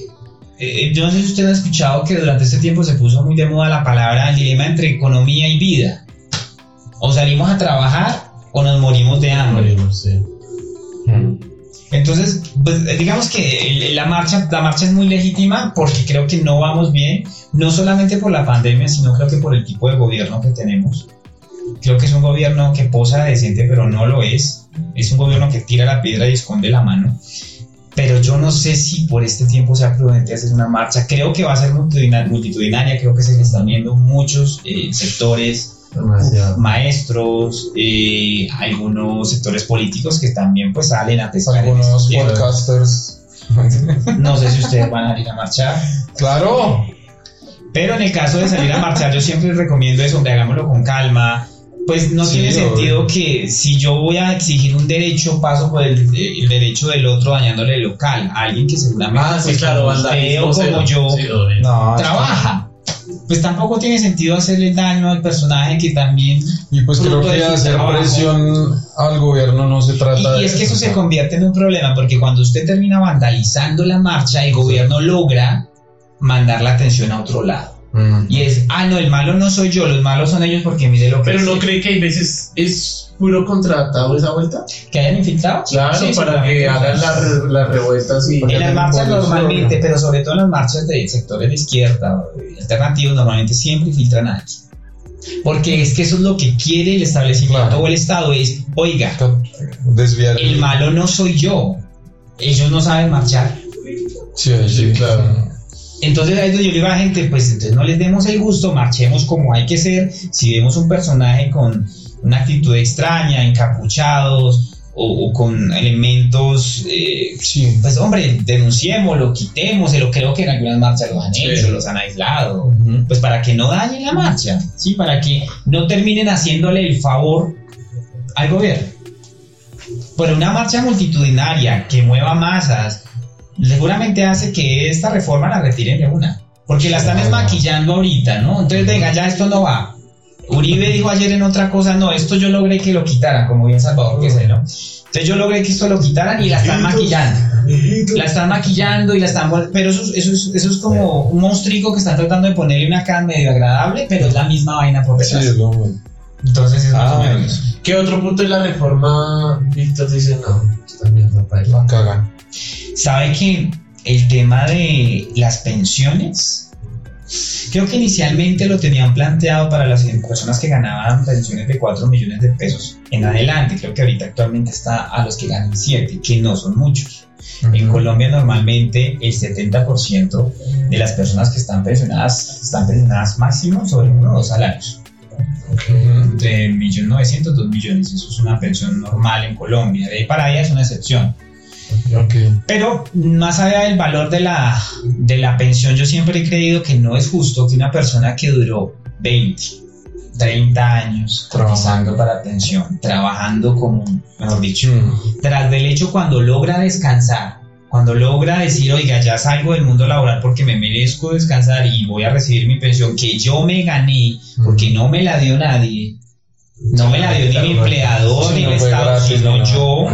eh, yo no sé si usted ha escuchado que durante este tiempo se puso muy de moda la palabra el dilema entre economía y vida. O salimos a trabajar o nos morimos de hambre. No sé. Ujú. Entonces, pues digamos que la marcha, la marcha es muy legítima porque creo que no vamos bien, no solamente por la pandemia, sino creo que por el tipo de gobierno que tenemos. Creo que es un gobierno que posa decente, pero no lo es. Es un gobierno que tira la piedra y esconde la mano. Pero yo no sé si por este tiempo sea prudente hacer una marcha. Creo que va a ser multitudina- multitudinaria. Creo que se le están viendo muchos eh, sectores Demasiado. maestros, eh, algunos sectores políticos que también pues salen a pescar en Algunos podcasters. No sé si ustedes van a ir a marchar, claro. pero en el caso de salir a marchar yo siempre recomiendo eso, hombre, hagámoslo con calma. Pues no Sí, tiene obvio. sentido que si yo voy a exigir un derecho, paso por el, el derecho del otro dañándole el local a alguien que seguramente Ah, sí, pues, claro, como usted o como yo Sí. No, trabaja. Pues tampoco tiene sentido hacerle daño al personaje que también Y pues creo que hacer trabajo. presión al gobierno no se trata Y, de y es que eso se convierte en un problema porque cuando usted termina vandalizando la marcha, el gobierno logra mandar la atención a otro lado. Mm. Y es, ah, no, el malo no soy yo, los malos son ellos porque mire lo que Pero no hacen". cree que hay veces es puro contratado esa vuelta. que hayan infiltrado. Claro, Sí, para que hagan las re- las revueltas y. En las marchas normalmente, pero sobre todo en las marchas de sectores de izquierda o de alternativos, normalmente siempre filtran a alguien. Porque es que eso es lo que quiere el establecimiento Claro. o el Estado, es, oiga, Desviar. el malo no soy yo, ellos no saben marchar. Sí, Sí, sí, claro. Entonces ahí es donde yo le digo a la gente, pues entonces no les demos el gusto, marchemos como hay que ser. Si vemos un personaje con una actitud extraña, encapuchados o, o con elementos, eh, Sí. pues hombre, denunciémoslo, quitémoslo. Creo que en algunas marchas lo han Sí. hecho, los han aislado. Pues para que no dañen la marcha, ¿sí? Para que no terminen haciéndole el favor al gobierno. Pero una marcha multitudinaria que mueva masas, seguramente hace que esta reforma la retiren de una. Porque la están desmaquillando ahorita, ¿no? Entonces, venga, ya esto no va. Uribe dijo ayer en otra cosa, no, esto yo logré que lo quitaran, como bien Salvador que sé, ¿no? Entonces yo logré que esto lo quitaran y la están maquillando. La están maquillando y la están... Pero eso, es- eso, es, eso es como un monstruico que están tratando de ponerle una cara medio agradable, pero es la misma vaina por Sí, detrás. es lo mismo. Entonces es Ah. ¿Qué otro punto de la reforma Víctor dice no? Esta mierda para La cagan. ¿Sabe que el tema de las pensiones? Creo que inicialmente lo tenían planteado para las personas que ganaban pensiones de 4 millones de pesos en adelante. Creo que ahorita actualmente está a los que ganan 7, que no son muchos. En Ujú. Colombia normalmente el 70% de las personas que están pensionadas están pensionadas máximo sobre uno o dos salarios. Entre 1.900.000 2 millones. Eso es una pensión normal en Colombia. De ahí para allá es una excepción. Pero más allá del valor de la, de la pensión, yo siempre he creído que no es justo que una persona que duró 20, 30 años cotizando para pensión, trabajando como, mejor dicho, Mm. tras del hecho cuando logra descansar, cuando logra decir, oiga, ya salgo del mundo laboral porque me merezco descansar y voy a recibir mi pensión que yo me gané porque no me la dio nadie, no me la dio ni mi empleador ni el Estado, sino no. yo,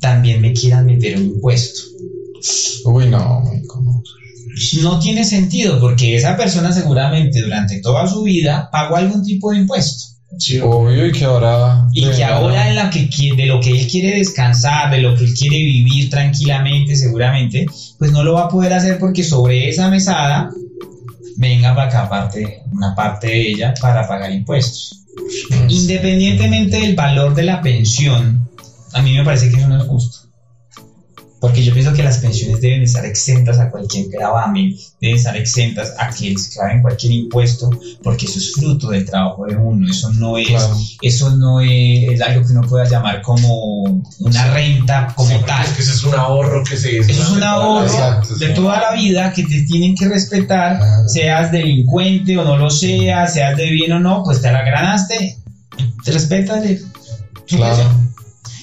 también me quieran meter un impuesto. Uy, no, marico, no. Tiene sentido porque esa persona seguramente durante toda su vida pagó algún tipo de impuesto. Sí, Obvio, y que ahora. Y que ahora la que de lo que él quiere descansar, de lo que él quiere vivir tranquilamente, seguramente, pues no lo va a poder hacer porque sobre esa mesada venga para acá parte, una parte de ella para pagar impuestos. Independientemente del valor de la pensión, a mí me parece que eso no es justo. Porque yo pienso que las pensiones deben estar exentas a cualquier gravamen, deben estar exentas a que les claven cualquier impuesto, porque eso es fruto del trabajo de uno, eso no es Claro. eso no es, es algo que uno pueda llamar como una renta como Sí, tal. Es que eso es un ahorro que se Eso es un ahorro Exacto, de toda la vida que te tienen que respetar, Claro. seas delincuente o no lo seas, seas de bien o no, pues te la ganaste, te respétale. Claro.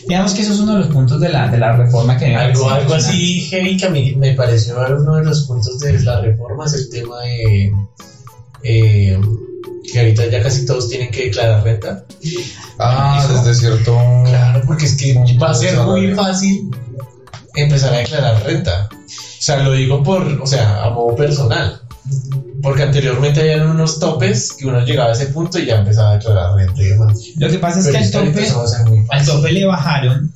Digamos que eso es uno de los puntos de la, de la reforma que me Algo, algo así heavy que a mí me pareció uno de los puntos de la reforma es el tema de eh, que ahorita ya casi todos tienen que declarar renta. Ah, Eso. desde cierto. Claro, porque es que va a ser muy fácil empezar a declarar renta. O sea, lo digo por, o sea, a modo personal. Porque anteriormente habían unos topes que uno llegaba a ese punto y ya empezaba a declarar renta y demás. Lo que pasa es que Pero al que tope, al tope le bajaron,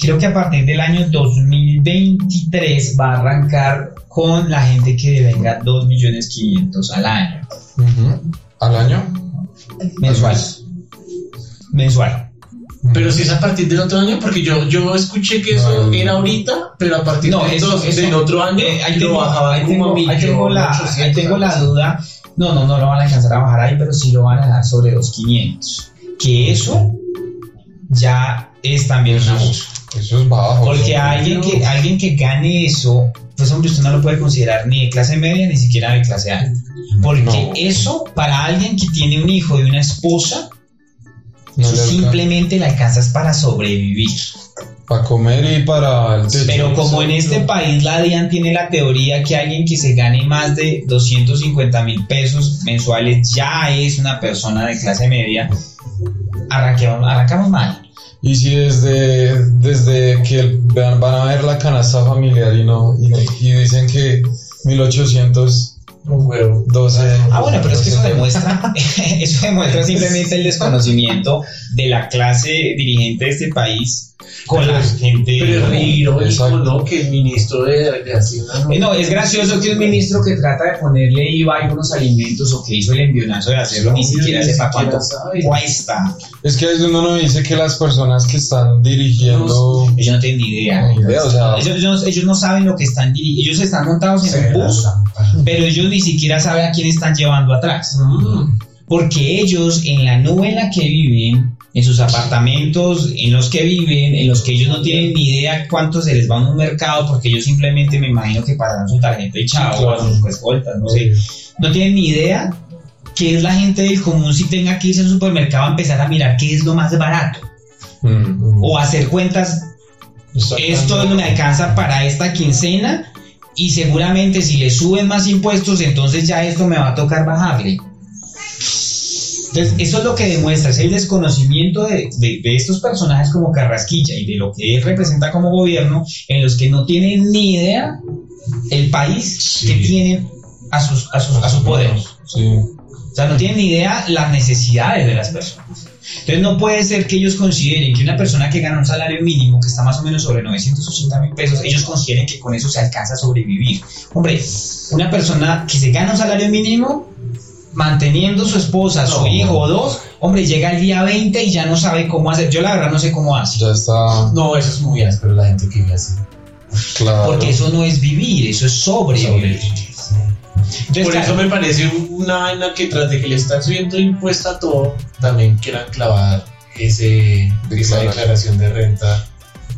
creo que a partir del año 2023 va a arrancar con la gente que devenga 2.500.000 al año. ¿Al año? Mensual. Mensual. Pero si es a partir del otro año, porque yo, yo escuché que eso No. era ahorita, pero a partir No, de eso- eso- del otro año Eh, ahí lo tengo, bajaban ahí tengo- como ahí tengo la, 1.800, ahí tengo la duda. No, no, no lo van a alcanzar a bajar ahí, pero sí lo van a dejar sobre 2.500. Que eso ya es también un abuso. es, eso es bajo. Porque alguien que, alguien que gane eso, pues hombre, usted no lo puede considerar ni de clase media ni siquiera de clase alta. Porque No. eso, para alguien que tiene un hijo y una esposa, No eso le simplemente le alcanzas para sobrevivir. Para comer y para el techo. Pero como en este país la DIAN tiene la teoría que alguien que se gane más de 250 mil pesos mensuales ya es una persona de clase media, arranquemos, arrancamos mal. Y si desde, desde que van a ver la canasta familiar y no y, y dicen que 1800 Un huevo. 12. Ah, bueno, pero es que eso 12. demuestra, eso demuestra simplemente el desconocimiento de la clase dirigente de este país con la gente. Pero Exacto. ¿no? Que el ministro de, de Hacienda Eh, No, es gracioso que un ministro que trata de ponerle IVA a algunos alimentos o que hizo el envionazo de hacerlo ni siquiera ni sepa cuánto cuesta. Es que es donde uno dice que las personas que están dirigiendo. Ellos no tienen ni idea. Ni idea, o sea, Ellos, ellos- ellos no saben lo que están dirigiendo. Ellos están montados en un bus, pero ellos ni siquiera saben a quién están llevando atrás. Mm. Porque ellos en la nube en la que viven, en sus apartamentos en los que viven, en los que ellos no tienen ni idea cuánto se les va a un mercado, porque ellos simplemente me imagino que pagan su tarjeta y chao, Sí, claro. sus escoltas, no sé. No tienen ni idea que es la gente del común si tenga que irse al supermercado a empezar a mirar qué es lo más barato. mm, O hacer cuentas esto no me alcanza para esta quincena y seguramente si le suben más impuestos, entonces ya esto me va a tocar bajarle. Entonces, eso es lo que demuestra, es el desconocimiento de, de- de estos personajes como Carrasquilla y de lo que él representa como gobierno, en los que no tienen ni idea el país Sí. que tienen a, sus, a, sus, a su poder. Sí. O sea, no tienen ni idea las necesidades de las personas. Entonces no puede ser que ellos consideren que una persona que gana un salario mínimo, que está más o menos sobre 980 mil pesos, ellos consideren que con eso se alcanza a sobrevivir. Hombre, una persona que se gana un salario mínimo, manteniendo su esposa, su No. hijo o dos, hombre, llega el día 20 y ya no sabe cómo hacer. Yo la verdad no sé cómo hace. Ya está No, eso es muy áspero la gente que vive así. claro. Porque eso no es vivir, eso es sobrevivir. Entonces, Por claro, eso me parece una vaina que tras de que le están subiendo impuesto a todo, también quieran clavar ese, esa declaración de renta.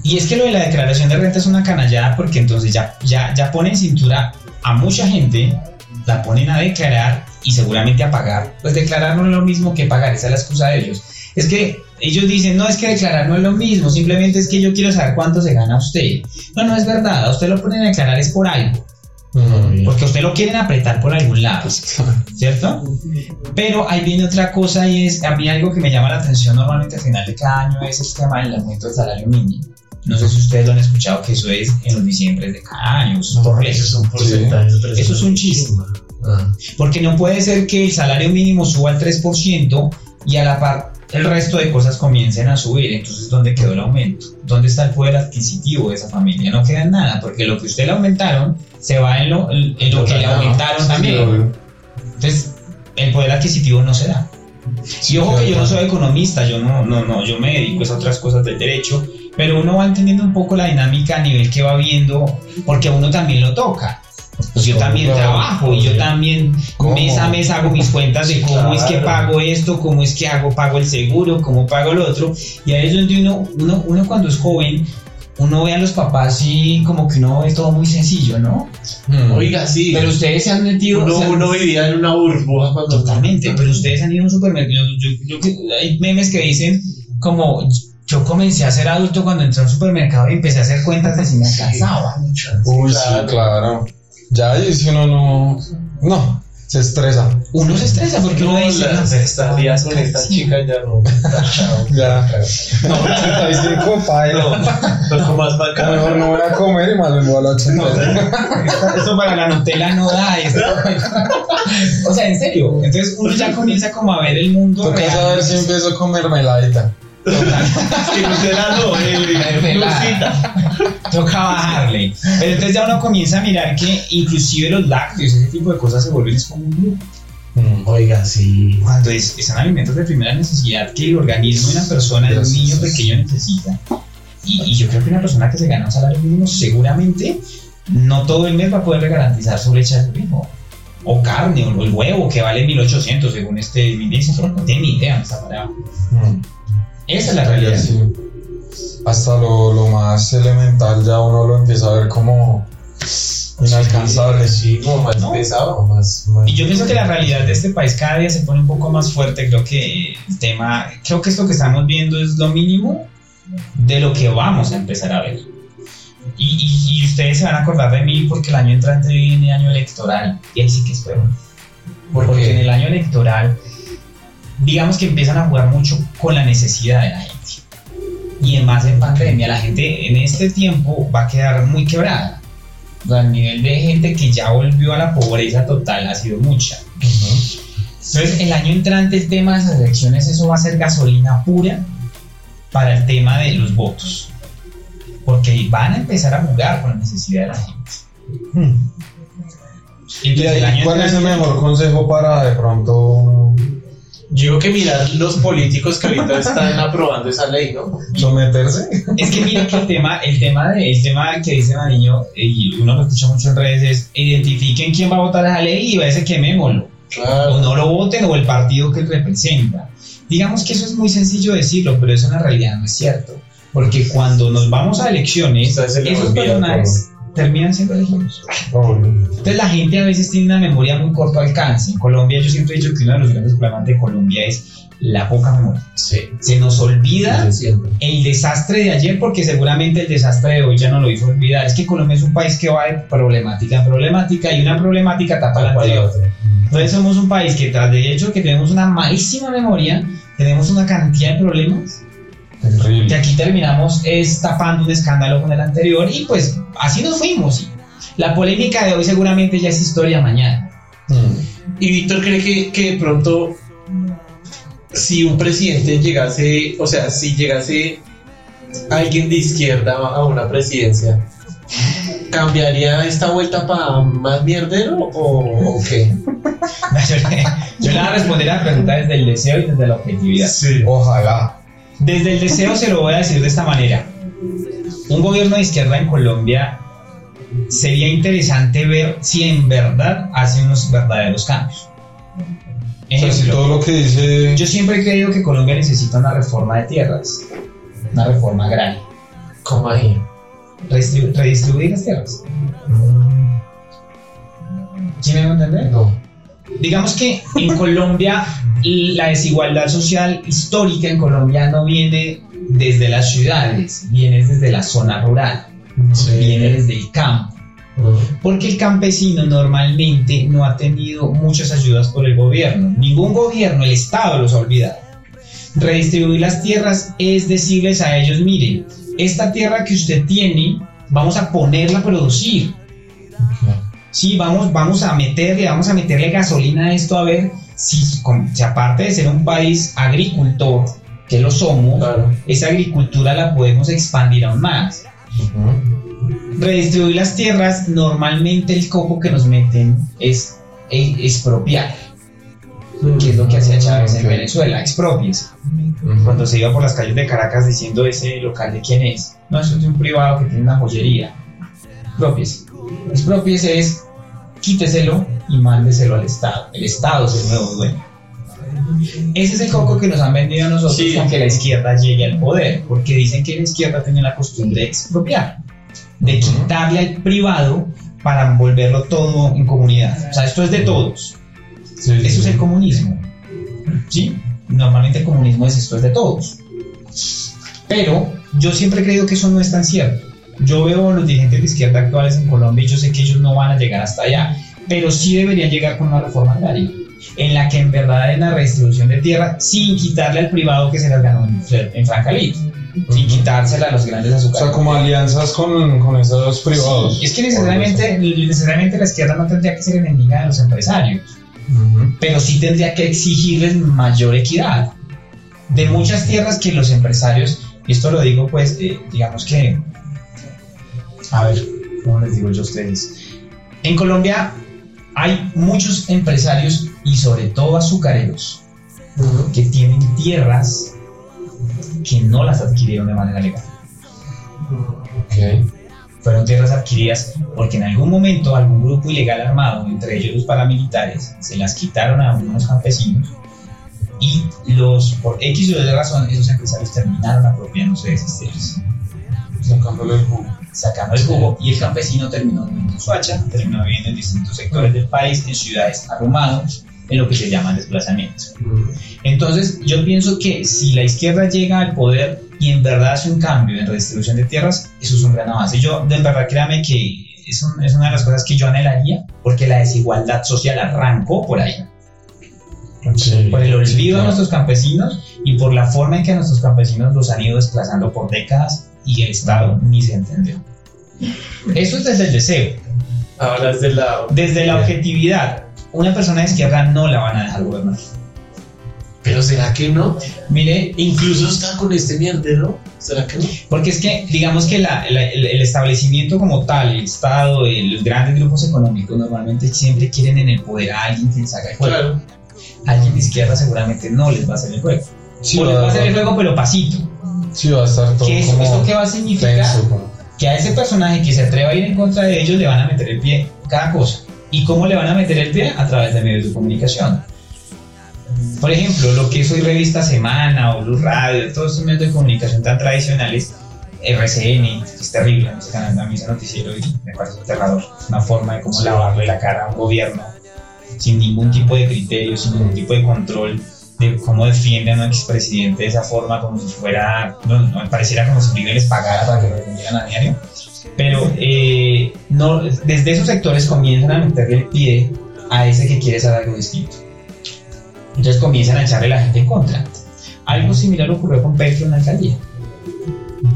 Y es que lo de la declaración de renta es una canallada porque entonces ya, ya, ya ponen cintura a mucha gente, la ponen a declarar y seguramente a pagar. Pues declarar no es lo mismo que pagar, esa es la excusa de ellos. Es que ellos dicen, no es que declarar no es lo mismo, simplemente es que yo quiero saber cuánto se gana usted. No, no es verdad, a usted lo ponen a declarar es por algo, Mm, porque a usted lo quieren apretar por algún lado. ¿cierto? Pero ahí viene otra cosa y es, a mí algo que me llama la atención normalmente al final de cada año es el tema del aumento del salario mínimo. No sé si ustedes lo han escuchado que eso es en los diciembre de cada año, eso es por ley. Eso es un porcentaje. pero Eso es un chiste. Ah. Porque no puede ser que el salario mínimo suba al 3% y a la par el resto de cosas comiencen a subir. Entonces, ¿dónde quedó el aumento? ¿Dónde está el poder adquisitivo de esa familia? No queda en nada, porque lo que usted le aumentaron se va en lo, en lo que le aumentaron también. Entonces, el poder adquisitivo no se da. Y ojo que yo no soy economista, yo no, no, no, yo me dedico es a otras cosas del derecho, pero uno va entendiendo un poco la dinámica a nivel que va viendo, porque uno también lo toca. Pues yo también Claro, trabajo y yo también ¿Cómo? mes a mes hago mis cuentas de cómo es que claro. pago esto, cómo es que hago, pago el seguro, cómo pago lo otro. Y ahí es donde uno, uno, uno cuando es joven, uno ve a los papás y como que uno ve todo muy sencillo, ¿no? Mm. Oiga, sí. Pero ustedes se han metido... uno, se han- uno vivía en una burbuja cuando. Totalmente, pero ustedes han ido a un supermercado. Yo, yo- yo- hay memes que dicen como yo comencé a ser adulto cuando entré a un supermercado y empecé a hacer cuentas de si me alcanzaba. Uy, sí, claro. Ya ahí si uno no. No, se estresa. Uno se estresa porque No, uno dice, la- no, pero esta estaría con esta sí. chica ya no. Chao. Ya. No, 85, pailo. Toco más para acá. Mejor no voy a comer y más me voy a la 80. Eso para la Nutella no da. eso. o sea, en serio. Entonces uno ya comienza como a ver el mundo. Toca real. saber si empiezo con mermeladita. Total. Eh. Toca bajarle. Pero entonces ya uno comienza a mirar que inclusive los lácteos, ese tipo de cosas se vuelven es como un lujo. Mm. Oiga, sí. Cuando es, son alimentos de primera necesidad que el organismo de una persona, de un niño pequeño necesita. Y, y yo creo que una persona que se gana un salario mínimo seguramente no todo el mes va a poder garantizar su leche a su hijo. O carne, o el huevo que vale 1800 según este ministro. No tiene ni idea está parado. Mm. Esa es la realidad. Sí. Hasta lo, lo más elemental ya uno lo empieza a ver como inalcanzable. Sí, como más ¿No? pesado, más, más. Y yo pienso que la realidad de este país cada día se pone un poco más fuerte. Creo que el tema, creo que esto que estamos viendo es lo mínimo de lo que vamos a empezar a ver. Y, y- y ustedes se van a acordar de mí porque el año entrante viene año electoral. Y ahí sí que es peor. ¿Por Porque en el año electoral, digamos que empiezan a jugar mucho con la necesidad de la gente. Y más en pandemia, la gente en este tiempo va a quedar muy quebrada. O sea, el nivel de gente que ya volvió a la pobreza total ha sido mucha. Entonces, el año entrante, el tema de las elecciones, eso va a ser gasolina pura para el tema de los votos. Porque van a empezar a jugar con la necesidad de la gente. ¿Y Entonces, el ahí, año cuál es el mejor consejo para de pronto Yo digo que mirar los políticos que ahorita están aprobando esa ley, ¿no? someterse? Es que mira que el tema, el tema, de, el tema que dice Mariño, y uno lo escucha mucho en redes, es identifiquen quién va a votar esa ley y a veces quemémoslo. O Claro. no lo voten o el partido que representa. Digamos que eso es muy sencillo decirlo, pero eso en la realidad no es cierto. Porque cuando nos vamos a elecciones, esos personajes terminan siendo elegidos. Entonces la gente a veces tiene una memoria muy corto alcance. En Colombia yo siempre he dicho que uno de los grandes problemas de Colombia es la poca memoria. Sí. Se nos olvida siempre. el desastre de ayer porque seguramente el desastre de hoy ya no lo hizo olvidar. Es que Colombia es un país que va de problemática en problemática y una problemática tapa la anterior. Entonces somos un país que tras de hecho que tenemos una malísima memoria, tenemos una cantidad de problemas que Terrible. aquí terminamos es tapando un escándalo con el anterior y pues así nos fuimos. La polémica de hoy seguramente ya es historia mañana. Mm. Y Víctor cree que, que de pronto, si un presidente llegase, o sea, si llegase alguien de izquierda a una presidencia, ¿cambiaría esta vuelta para más mierdero o, o qué? Yo le, yo le voy a responder a la pregunta desde el deseo y desde la objetividad. Sí. Ojalá. Desde el deseo se lo voy a decir de esta manera. Un gobierno de izquierda en Colombia sería interesante ver si en verdad hace unos verdaderos cambios. O sea, si Ejemplo, todo lo que dice. yo siempre he creído que Colombia necesita una reforma de tierras, una reforma agraria, ¿Cómo ahí? redistribu- redistribuir las tierras. ¿Sí me van a entender? No. Digamos que en Colombia la desigualdad social histórica en Colombia no viene desde las ciudades, viene desde la zona rural, viene desde el campo. Porque el campesino normalmente no ha tenido muchas ayudas por el gobierno. Ningún gobierno, el Estado los ha olvidado. Redistribuir las tierras es decirles a ellos, miren, esta tierra que usted tiene, vamos a ponerla a producir. Sí, vamos, vamos a meterle, vamos a meterle gasolina a esto a ver si, si aparte de ser un país agricultor, que lo somos, Claro. esa agricultura la podemos expandir aún más. Redistribuir las tierras, normalmente el coco que nos meten es expropiar, que es lo que hacía Chávez en. Venezuela, expropies. Cuando se iba por las calles de Caracas diciendo ese local de quién es, no, eso es de un privado que tiene una joyería. Expropies. Expropies es quíteselo y mándeselo al Estado. El Estado es el nuevo dueño. Ese es el coco que nos han vendido a nosotros Sí. con que la izquierda llegue al poder, porque dicen que la izquierda tiene la costumbre de expropiar, de quitarle al privado para volverlo todo en comunidad. O sea, esto es de todos. Sí, Eso es el comunismo. ¿Sí? Normalmente el comunismo es esto es de todos. Pero yo siempre he creído que eso no es tan cierto. Yo veo a los dirigentes de izquierda actuales en Colombia y yo sé que ellos no van a llegar hasta allá, pero sí deberían llegar con una reforma agraria, en la que en verdad hay una redistribución de tierra sin quitarle al privado que se las ganó en, en Francalito, sin Ujú. quitársela a los grandes O azúcares. sea, como alianzas con, con esos privados. Sí, es que necesariamente, necesariamente la izquierda no tendría que ser enemiga de los empresarios Ujú. pero sí tendría que exigirles mayor equidad. De muchas tierras que los empresarios, y esto lo digo pues, eh, digamos que, a ver, ¿cómo les digo yo a ustedes? En Colombia hay muchos empresarios y sobre todo azucareros que tienen tierras que no las adquirieron de manera legal. Ok. Fueron tierras adquiridas porque en algún momento algún grupo ilegal armado, entre ellos los paramilitares, se las quitaron a unos campesinos y los, por X o Y razón, esos empresarios terminaron apropiándose de esas tierras, Sacándole el jugo. Sacando el jugo y el campesino terminó viviendo en Suacha, terminó viviendo en distintos sectores del país, en ciudades arrumados, en lo que se llama desplazamiento. Entonces, yo pienso que si la izquierda llega al poder y en verdad hace un cambio en redistribución de tierras, eso es un gran avance. Yo, de verdad, créame que es, un- es una de las cosas que yo anhelaría, porque la desigualdad social arrancó por ahí, Sí. por el olvido a Claro. nuestros campesinos y por la forma en que a nuestros campesinos los han ido desplazando por décadas y el Estado ni se entendió. Eso es desde el deseo. Ahora es de la... Desde la objetividad, una persona de izquierda no la van a dejar gobernar. Pero ¿será que no? Mire, Incluso está con este mierdero. ¿Será que no? porque es que, digamos que la- la- el, el establecimiento como tal, el Estado, los grandes grupos económicos normalmente siempre quieren en el poder a alguien que les haga el juego. Claro. Alguien de izquierda seguramente no les va a hacer el juego. Sí, o les va a hacer el juego, pero pasito. Sí, va a estar todo ¿Qué es, como ¿Esto qué va a significar? tenso, como- que a ese personaje que se atreva a ir en contra de ellos le van a meter el pie cada cosa. ¿Y cómo le van a meter el pie? A través de medios de comunicación. Por ejemplo, lo que es hoy Revista Semana o Blue Radio, todos estos medios de comunicación tan tradicionales, RCN, es terrible, ese canal, a mí ese noticiero y me parece aterrador. Es una forma de cómo lavarle la cara a un gobierno sin ningún tipo de criterio, sin ningún tipo de control de cómo defienden a un expresidente de esa forma, como si fuera, no, no, pareciera como si Uribe les pagara para que lo defendieran a diario. Pero eh, no, desde esos sectores comienzan a meterle el pie a ese que quiere hacer algo distinto. Entonces comienzan a echarle a la gente en contra. Algo similar ocurrió con Petro en la alcaldía.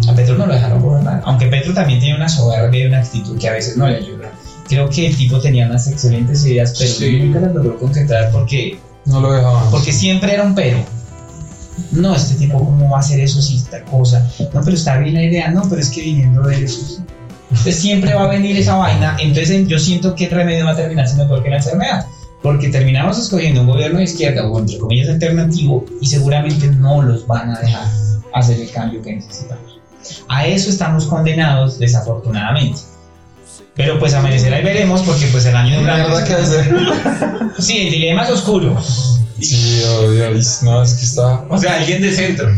A Petro no lo dejaron gobernar, aunque Petro también tiene una soberbia y una actitud que a veces no le ayuda. Creo que el tipo tenía unas excelentes ideas, pero Sí. nunca las logró concretar porque No lo dejaban. porque siempre era un pero. No, este tipo, ¿cómo va a hacer eso si esta cosa? No, pero está bien la idea. No, pero es que viniendo de eso. Entonces siempre va a venir esa vaina. Entonces yo siento que el remedio va a terminar siendo peor que la enfermedad. Porque terminamos escogiendo un gobierno de izquierda o entre comillas alternativo y seguramente no los van a dejar hacer el cambio que necesitamos. A eso estamos condenados desafortunadamente. Pero pues amanecerá y veremos porque pues el año de Mierda que hacer. Sí, el dilema es oscuro. Sí, obvio. No, es que está. O sea, alguien de centro.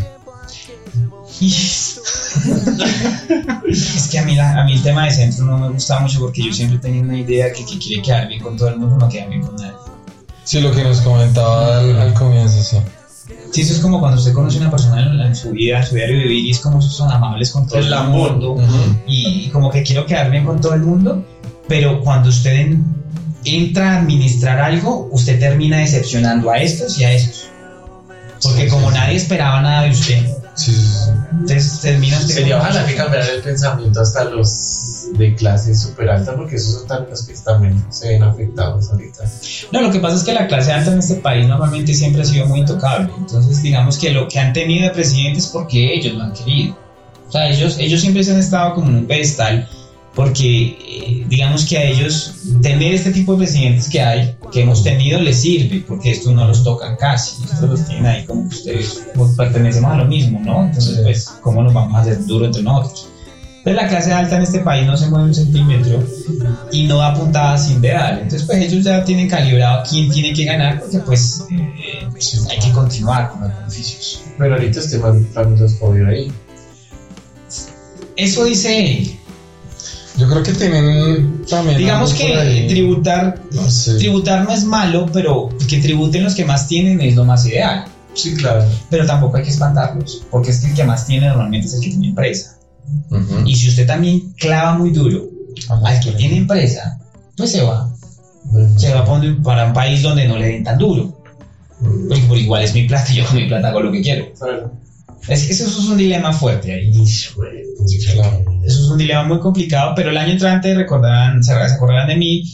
es que a mí, la- a mí el tema de centro no me gusta mucho porque yo siempre tenía una idea que, que quiere quedar bien con todo el mundo no queda bien con nadie. Sí, lo que nos comentaba al, al comienzo, sí. Sí, eso es como cuando usted conoce a una persona en, en su vida, en su diario vivir y es como son amables con todo El el, mundo Ujú. y, y como que quiero quedar bien con todo el mundo, pero cuando usted en- entra a administrar algo, usted termina decepcionando a estos y a estos. Porque Sí, como sí, nadie esperaba nada de usted, Sí, sí, sí. entonces termina usted Sería ojalá que cambiara el pensamiento hasta los de clase súper alta, porque esos son también los que también se ven afectados ahorita. No, lo que pasa es que la clase alta en este país normalmente siempre ha sido muy intocable. Entonces, digamos que lo que han tenido de presidente es porque ellos lo han querido. O sea, ellos, ellos siempre se han estado como en un pedestal porque, eh, digamos que a ellos tener este tipo de presidentes que hay, que hemos tenido, les sirve, porque estos no los tocan casi. Estos los tienen ahí como que ustedes pues, pertenecemos a lo mismo, ¿no? Entonces, pues, ¿cómo nos vamos a hacer duro entre nosotros? Entonces, la clase alta en este país no se mueve un centímetro y no da puntadas sin dedal. Entonces, pues ellos ya tienen calibrado quién tiene que ganar, porque pues eh, hay que continuar con los beneficios. Pero ahorita este man también los jodió ahí. Eso dice él. Yo creo que tienen también. Digamos que tributar, No sé. tributar no es malo, pero que tributen los que más tienen es lo más ideal. Sí, claro. Pero tampoco hay que espantarlos, porque es que el que más tiene normalmente es el que tiene empresa. Ujú. Y si usted también clava muy duro al que tiene empresa, pues se va. Bueno, Se va para un- para un país donde no le den tan duro. Porque por igual es mi plata y yo con mi plata hago lo que quiero. Es que eso es un dilema fuerte ahí. Eso es un dilema muy complicado, pero el año entrante, recordarán, se se acordarán de mí,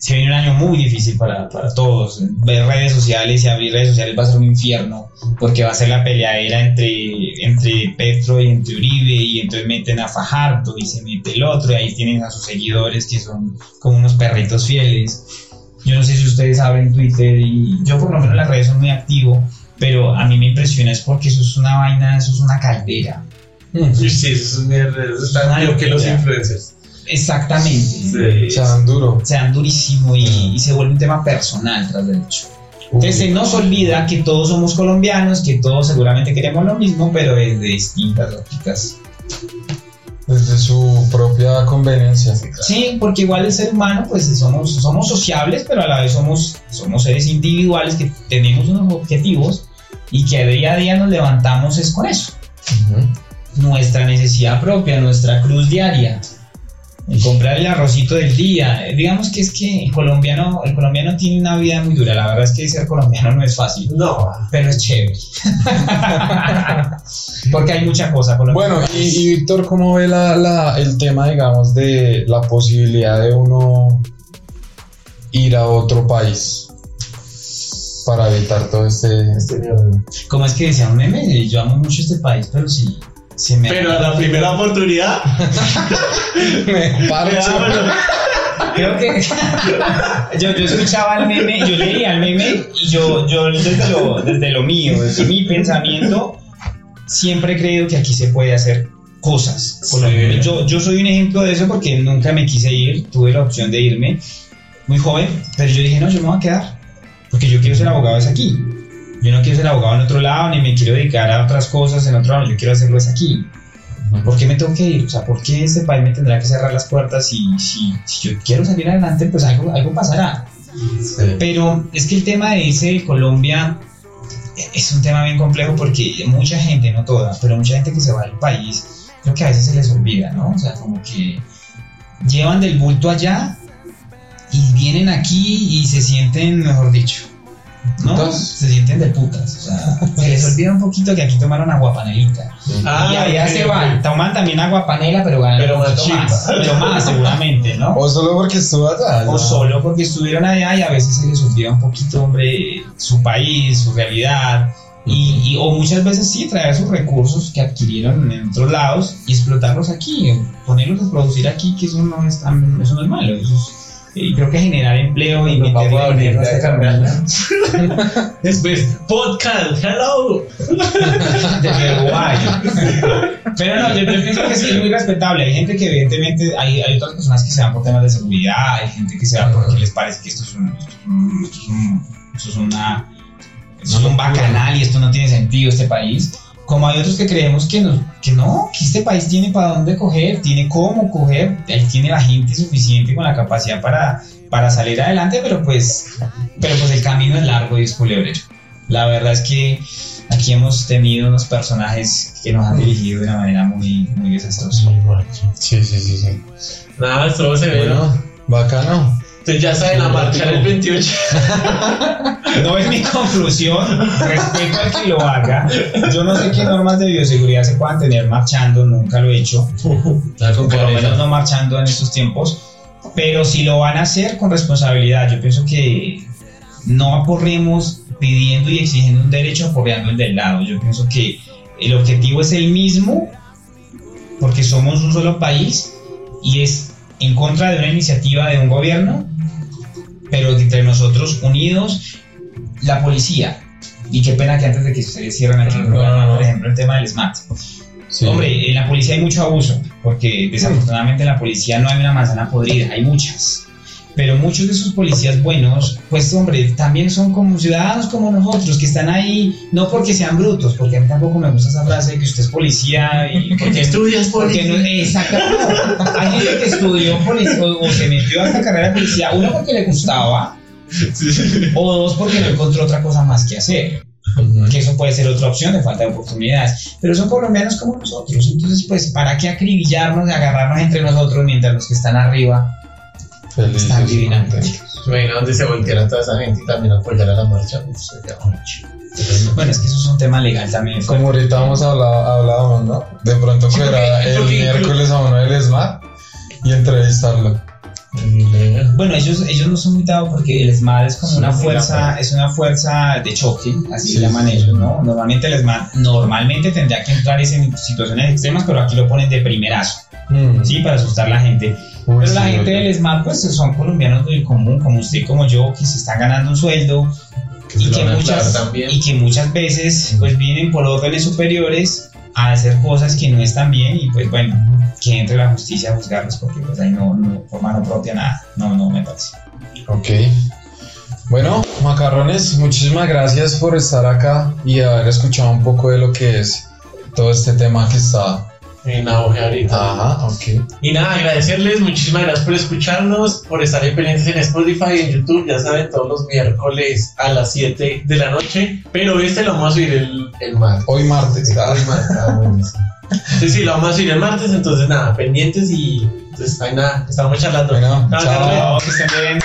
se viene un año muy difícil para, para todos. Ver redes sociales y abrir redes sociales va a ser un infierno, porque va a ser la peleadera entre, entre Petro y entre Uribe, y entonces meten a Fajardo y se mete el otro, y ahí tienen a sus seguidores que son como unos perritos fieles. Yo no sé si ustedes abren Twitter, y yo por lo menos en las redes soy muy activo, pero a mí me impresiona es porque eso es una vaina, eso es una caldera. Sí, sí, eso es mierda. Eso es tan que los influencers. Exactamente. Sí. Se dan duro. Se dan durísimo y, y se vuelve un tema personal tras del hecho. Entonces se nos olvida que todos somos colombianos, que todos seguramente queremos lo mismo, pero desde distintas ópticas. Desde su propia conveniencia. Sí, porque igual el ser humano, pues somos, somos sociables, pero a la vez somos, somos seres individuales que tenemos unos objetivos y que día a día nos levantamos es con eso. Ujú. Nuestra necesidad propia, nuestra cruz diaria. Comprar el arrocito del día. Digamos que es que el colombiano, el colombiano tiene una vida muy dura. La verdad es que ser colombiano no es fácil. No. Pero es chévere. Porque hay mucha cosa. Bueno, y, y, Víctor, ¿cómo ve la, la, el tema, digamos, de la posibilidad de uno ir a otro país? Para evitar todo este, este ¿Cómo es que decía un meme? Yo amo mucho este país, pero sí, pero a la primera oportunidad. me parcho. Creo que yo, yo, escuchaba el meme, yo leía el meme y yo, yo desde, lo, desde lo mío, desde mi pensamiento, siempre he creído que aquí se puede hacer cosas. Yo, yo soy un ejemplo de eso porque nunca me quise ir, tuve la opción de irme muy joven, pero yo dije, no, yo me voy a quedar, porque yo quiero ser abogado es aquí. Yo no quiero ser abogado en otro lado, ni me quiero dedicar a otras cosas en otro lado, yo quiero hacerlo es aquí. ¿Por qué me tengo que ir? O sea, ¿por qué este país me tendrá que cerrar las puertas? Y si, si yo quiero salir adelante, pues algo, algo pasará. Pero es que el tema de ese Colombia es un tema bien complejo porque mucha gente, no toda, pero mucha gente que se va del país, creo que a veces se les olvida, ¿no? O sea, como que llevan del bulto allá y vienen aquí y se sienten, mejor dicho, ¿no? Se sienten de putas. O sea, se les olvida un poquito que aquí tomaron aguapanelita. Ah, y allá se van. Toman también aguapanela, pero ganan pero poquito más. Pero más, seguramente, ¿no? O solo porque estuvo allá. O solo porque estuvieron allá y a veces se les olvida un poquito, hombre, su país, su realidad. Y, o muchas veces sí, traer sus recursos que adquirieron en otros lados y explotarlos aquí, ponerlos a producir aquí, que eso no es, tan, eso no es malo. Eso es, y creo que generar empleo y meter dinero hasta Después, podcast, hello. De Uruguay. Pero no, yo, pienso que sí es muy respetable. Hay gente que evidentemente, hay, hay otras personas que se van por temas de seguridad, hay gente que se va porque les parece que esto es, un, esto es, un, esto es una... Esto es un bacanal y esto no tiene sentido, este país como hay otros que creemos que no, que no, que este país tiene para dónde coger, tiene cómo coger, ahí tiene la gente suficiente con la capacidad para, para salir adelante, pero pues, pero pues el camino es largo y es culebrero. La verdad es que aquí hemos tenido unos personajes que nos han dirigido de una manera muy, muy desastrosa. Sí, sí, sí, sí. Nada, todo se ve. Bueno, bacano. Entonces ya saben, a marchar el 28. No es mi conclusión, respeto al que lo haga. Yo no sé qué normas de bioseguridad se puedan tener marchando, nunca lo he hecho. Por lo menos no marchando en estos tiempos. Pero si lo van a hacer con responsabilidad, yo pienso que no aporremos pidiendo y exigiendo un derecho aporreando el del lado. Yo pienso que el objetivo es el mismo, porque somos un solo país y es en contra de una iniciativa de un gobierno, pero entre nosotros unidos, la policía. Y qué pena que antes de que ustedes cierren aquí el programa, por ejemplo, el tema del SMAT. Hombre, en la policía hay mucho abuso, porque desafortunadamente en la policía no hay una manzana podrida, hay muchas pero muchos de esos policías buenos, pues hombre, también son como ciudadanos como nosotros, que están ahí, no porque sean brutos, porque a mí tampoco me gusta esa frase de que usted es policía y porque estudias policía. No, exacto, hay gente que estudió policía o, se metió a esta carrera de policía, uno porque le gustaba, o dos porque no encontró otra cosa más que hacer. Que eso puede ser otra opción de falta de oportunidades. Pero son colombianos como nosotros. Entonces, pues, ¿para qué acribillarnos y agarrarnos entre nosotros mientras los que están arriba Feliz Están divinamente. Imagina donde se volteara toda esa gente y también apoyara la marcha. Bueno, es que eso es un tema legal también. Como ahorita hemos hablado, hablado ¿no? De pronto fuera el miércoles a del SMAT y entrevistarlo. Bueno, ellos, ellos no son invitados porque el SMAT es como una fuerza, es una fuerza de choque, así se llaman ellos, ¿no? Normalmente el SMAT normalmente tendría que entrar en situaciones extremas, pero aquí lo ponen de primerazo, mm. ¿sí? Para asustar a la gente. Pero la gente del SMAT, pues son colombianos del común, como usted y como yo, que se están ganando un sueldo y, que muchas, y que muchas veces pues vienen por órdenes superiores a hacer cosas que no están bien y pues bueno, que entre la justicia a juzgarlos porque pues ahí no, no por mano propia nada, no, no me parece. Ok. Bueno, macarrones, muchísimas gracias por estar acá y haber escuchado un poco de lo que es todo este tema que está en auge ahorita. Ajá, ok. Y nada, agradecerles, muchísimas gracias por escucharnos, por estar en pendientes en Spotify y en YouTube, ya saben, todos los miércoles a las 7 de la noche, pero este lo vamos a subir el, el martes. Hoy martes. ah. Hoy martes, ah, bueno, sí. Sí, lo vamos a subir el martes, entonces nada, pendientes y entonces no hay nada, estamos charlando. Bueno, Chao. Chao, que estén bien.